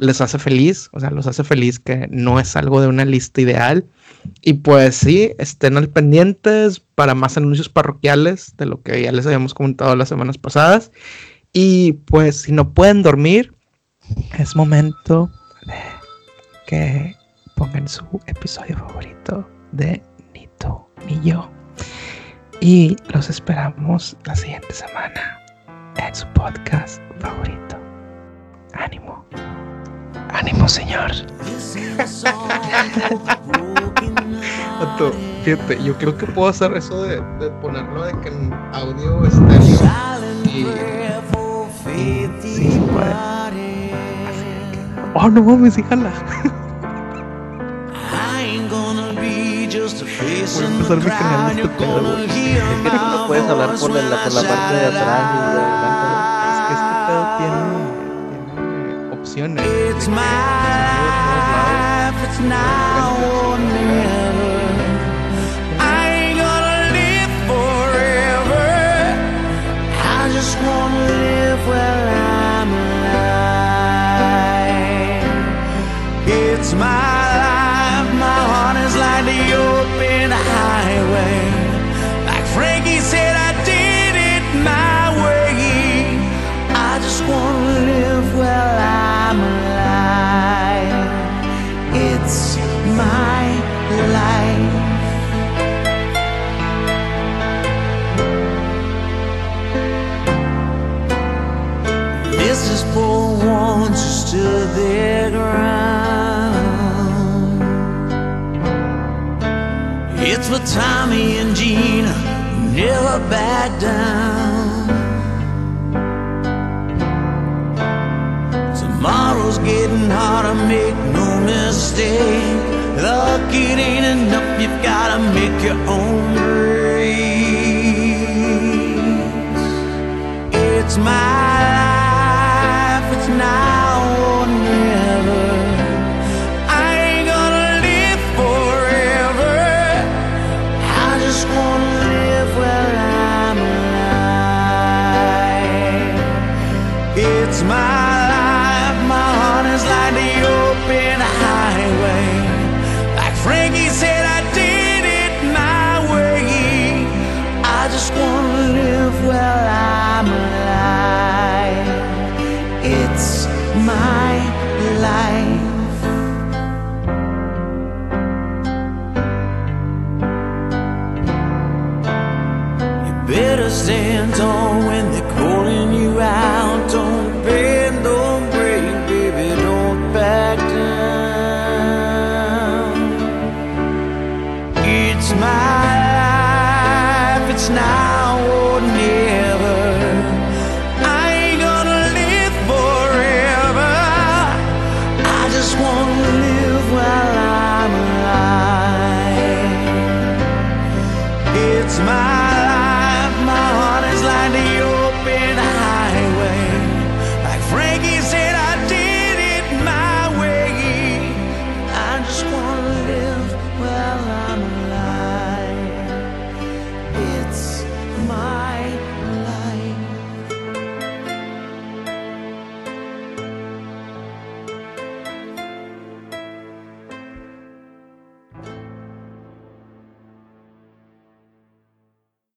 les hace feliz, o sea, los hace feliz que no es algo de una lista ideal. Y pues sí, estén al pendientes para más anuncios parroquiales de lo que ya les habíamos comentado las semanas pasadas. Y pues si no pueden dormir, es momento de que pongan su episodio favorito de Ni tú ni yo. Y los esperamos la siguiente semana en su podcast favorito. Ánimo. Ánimo, señor. Vato, fíjate, yo creo que puedo hacer eso de, de ponerlo de que en audio estéreo. Y, y sí, se puede. Oh, no mames, sí, jala. Voy a empezar mi canal de este pedo, güey. No puedes hablar por la, por la parte de atrás y de adelante. It's my life, it's now or never. I ain't gonna live forever. I just wanna live while I'm alive. It's my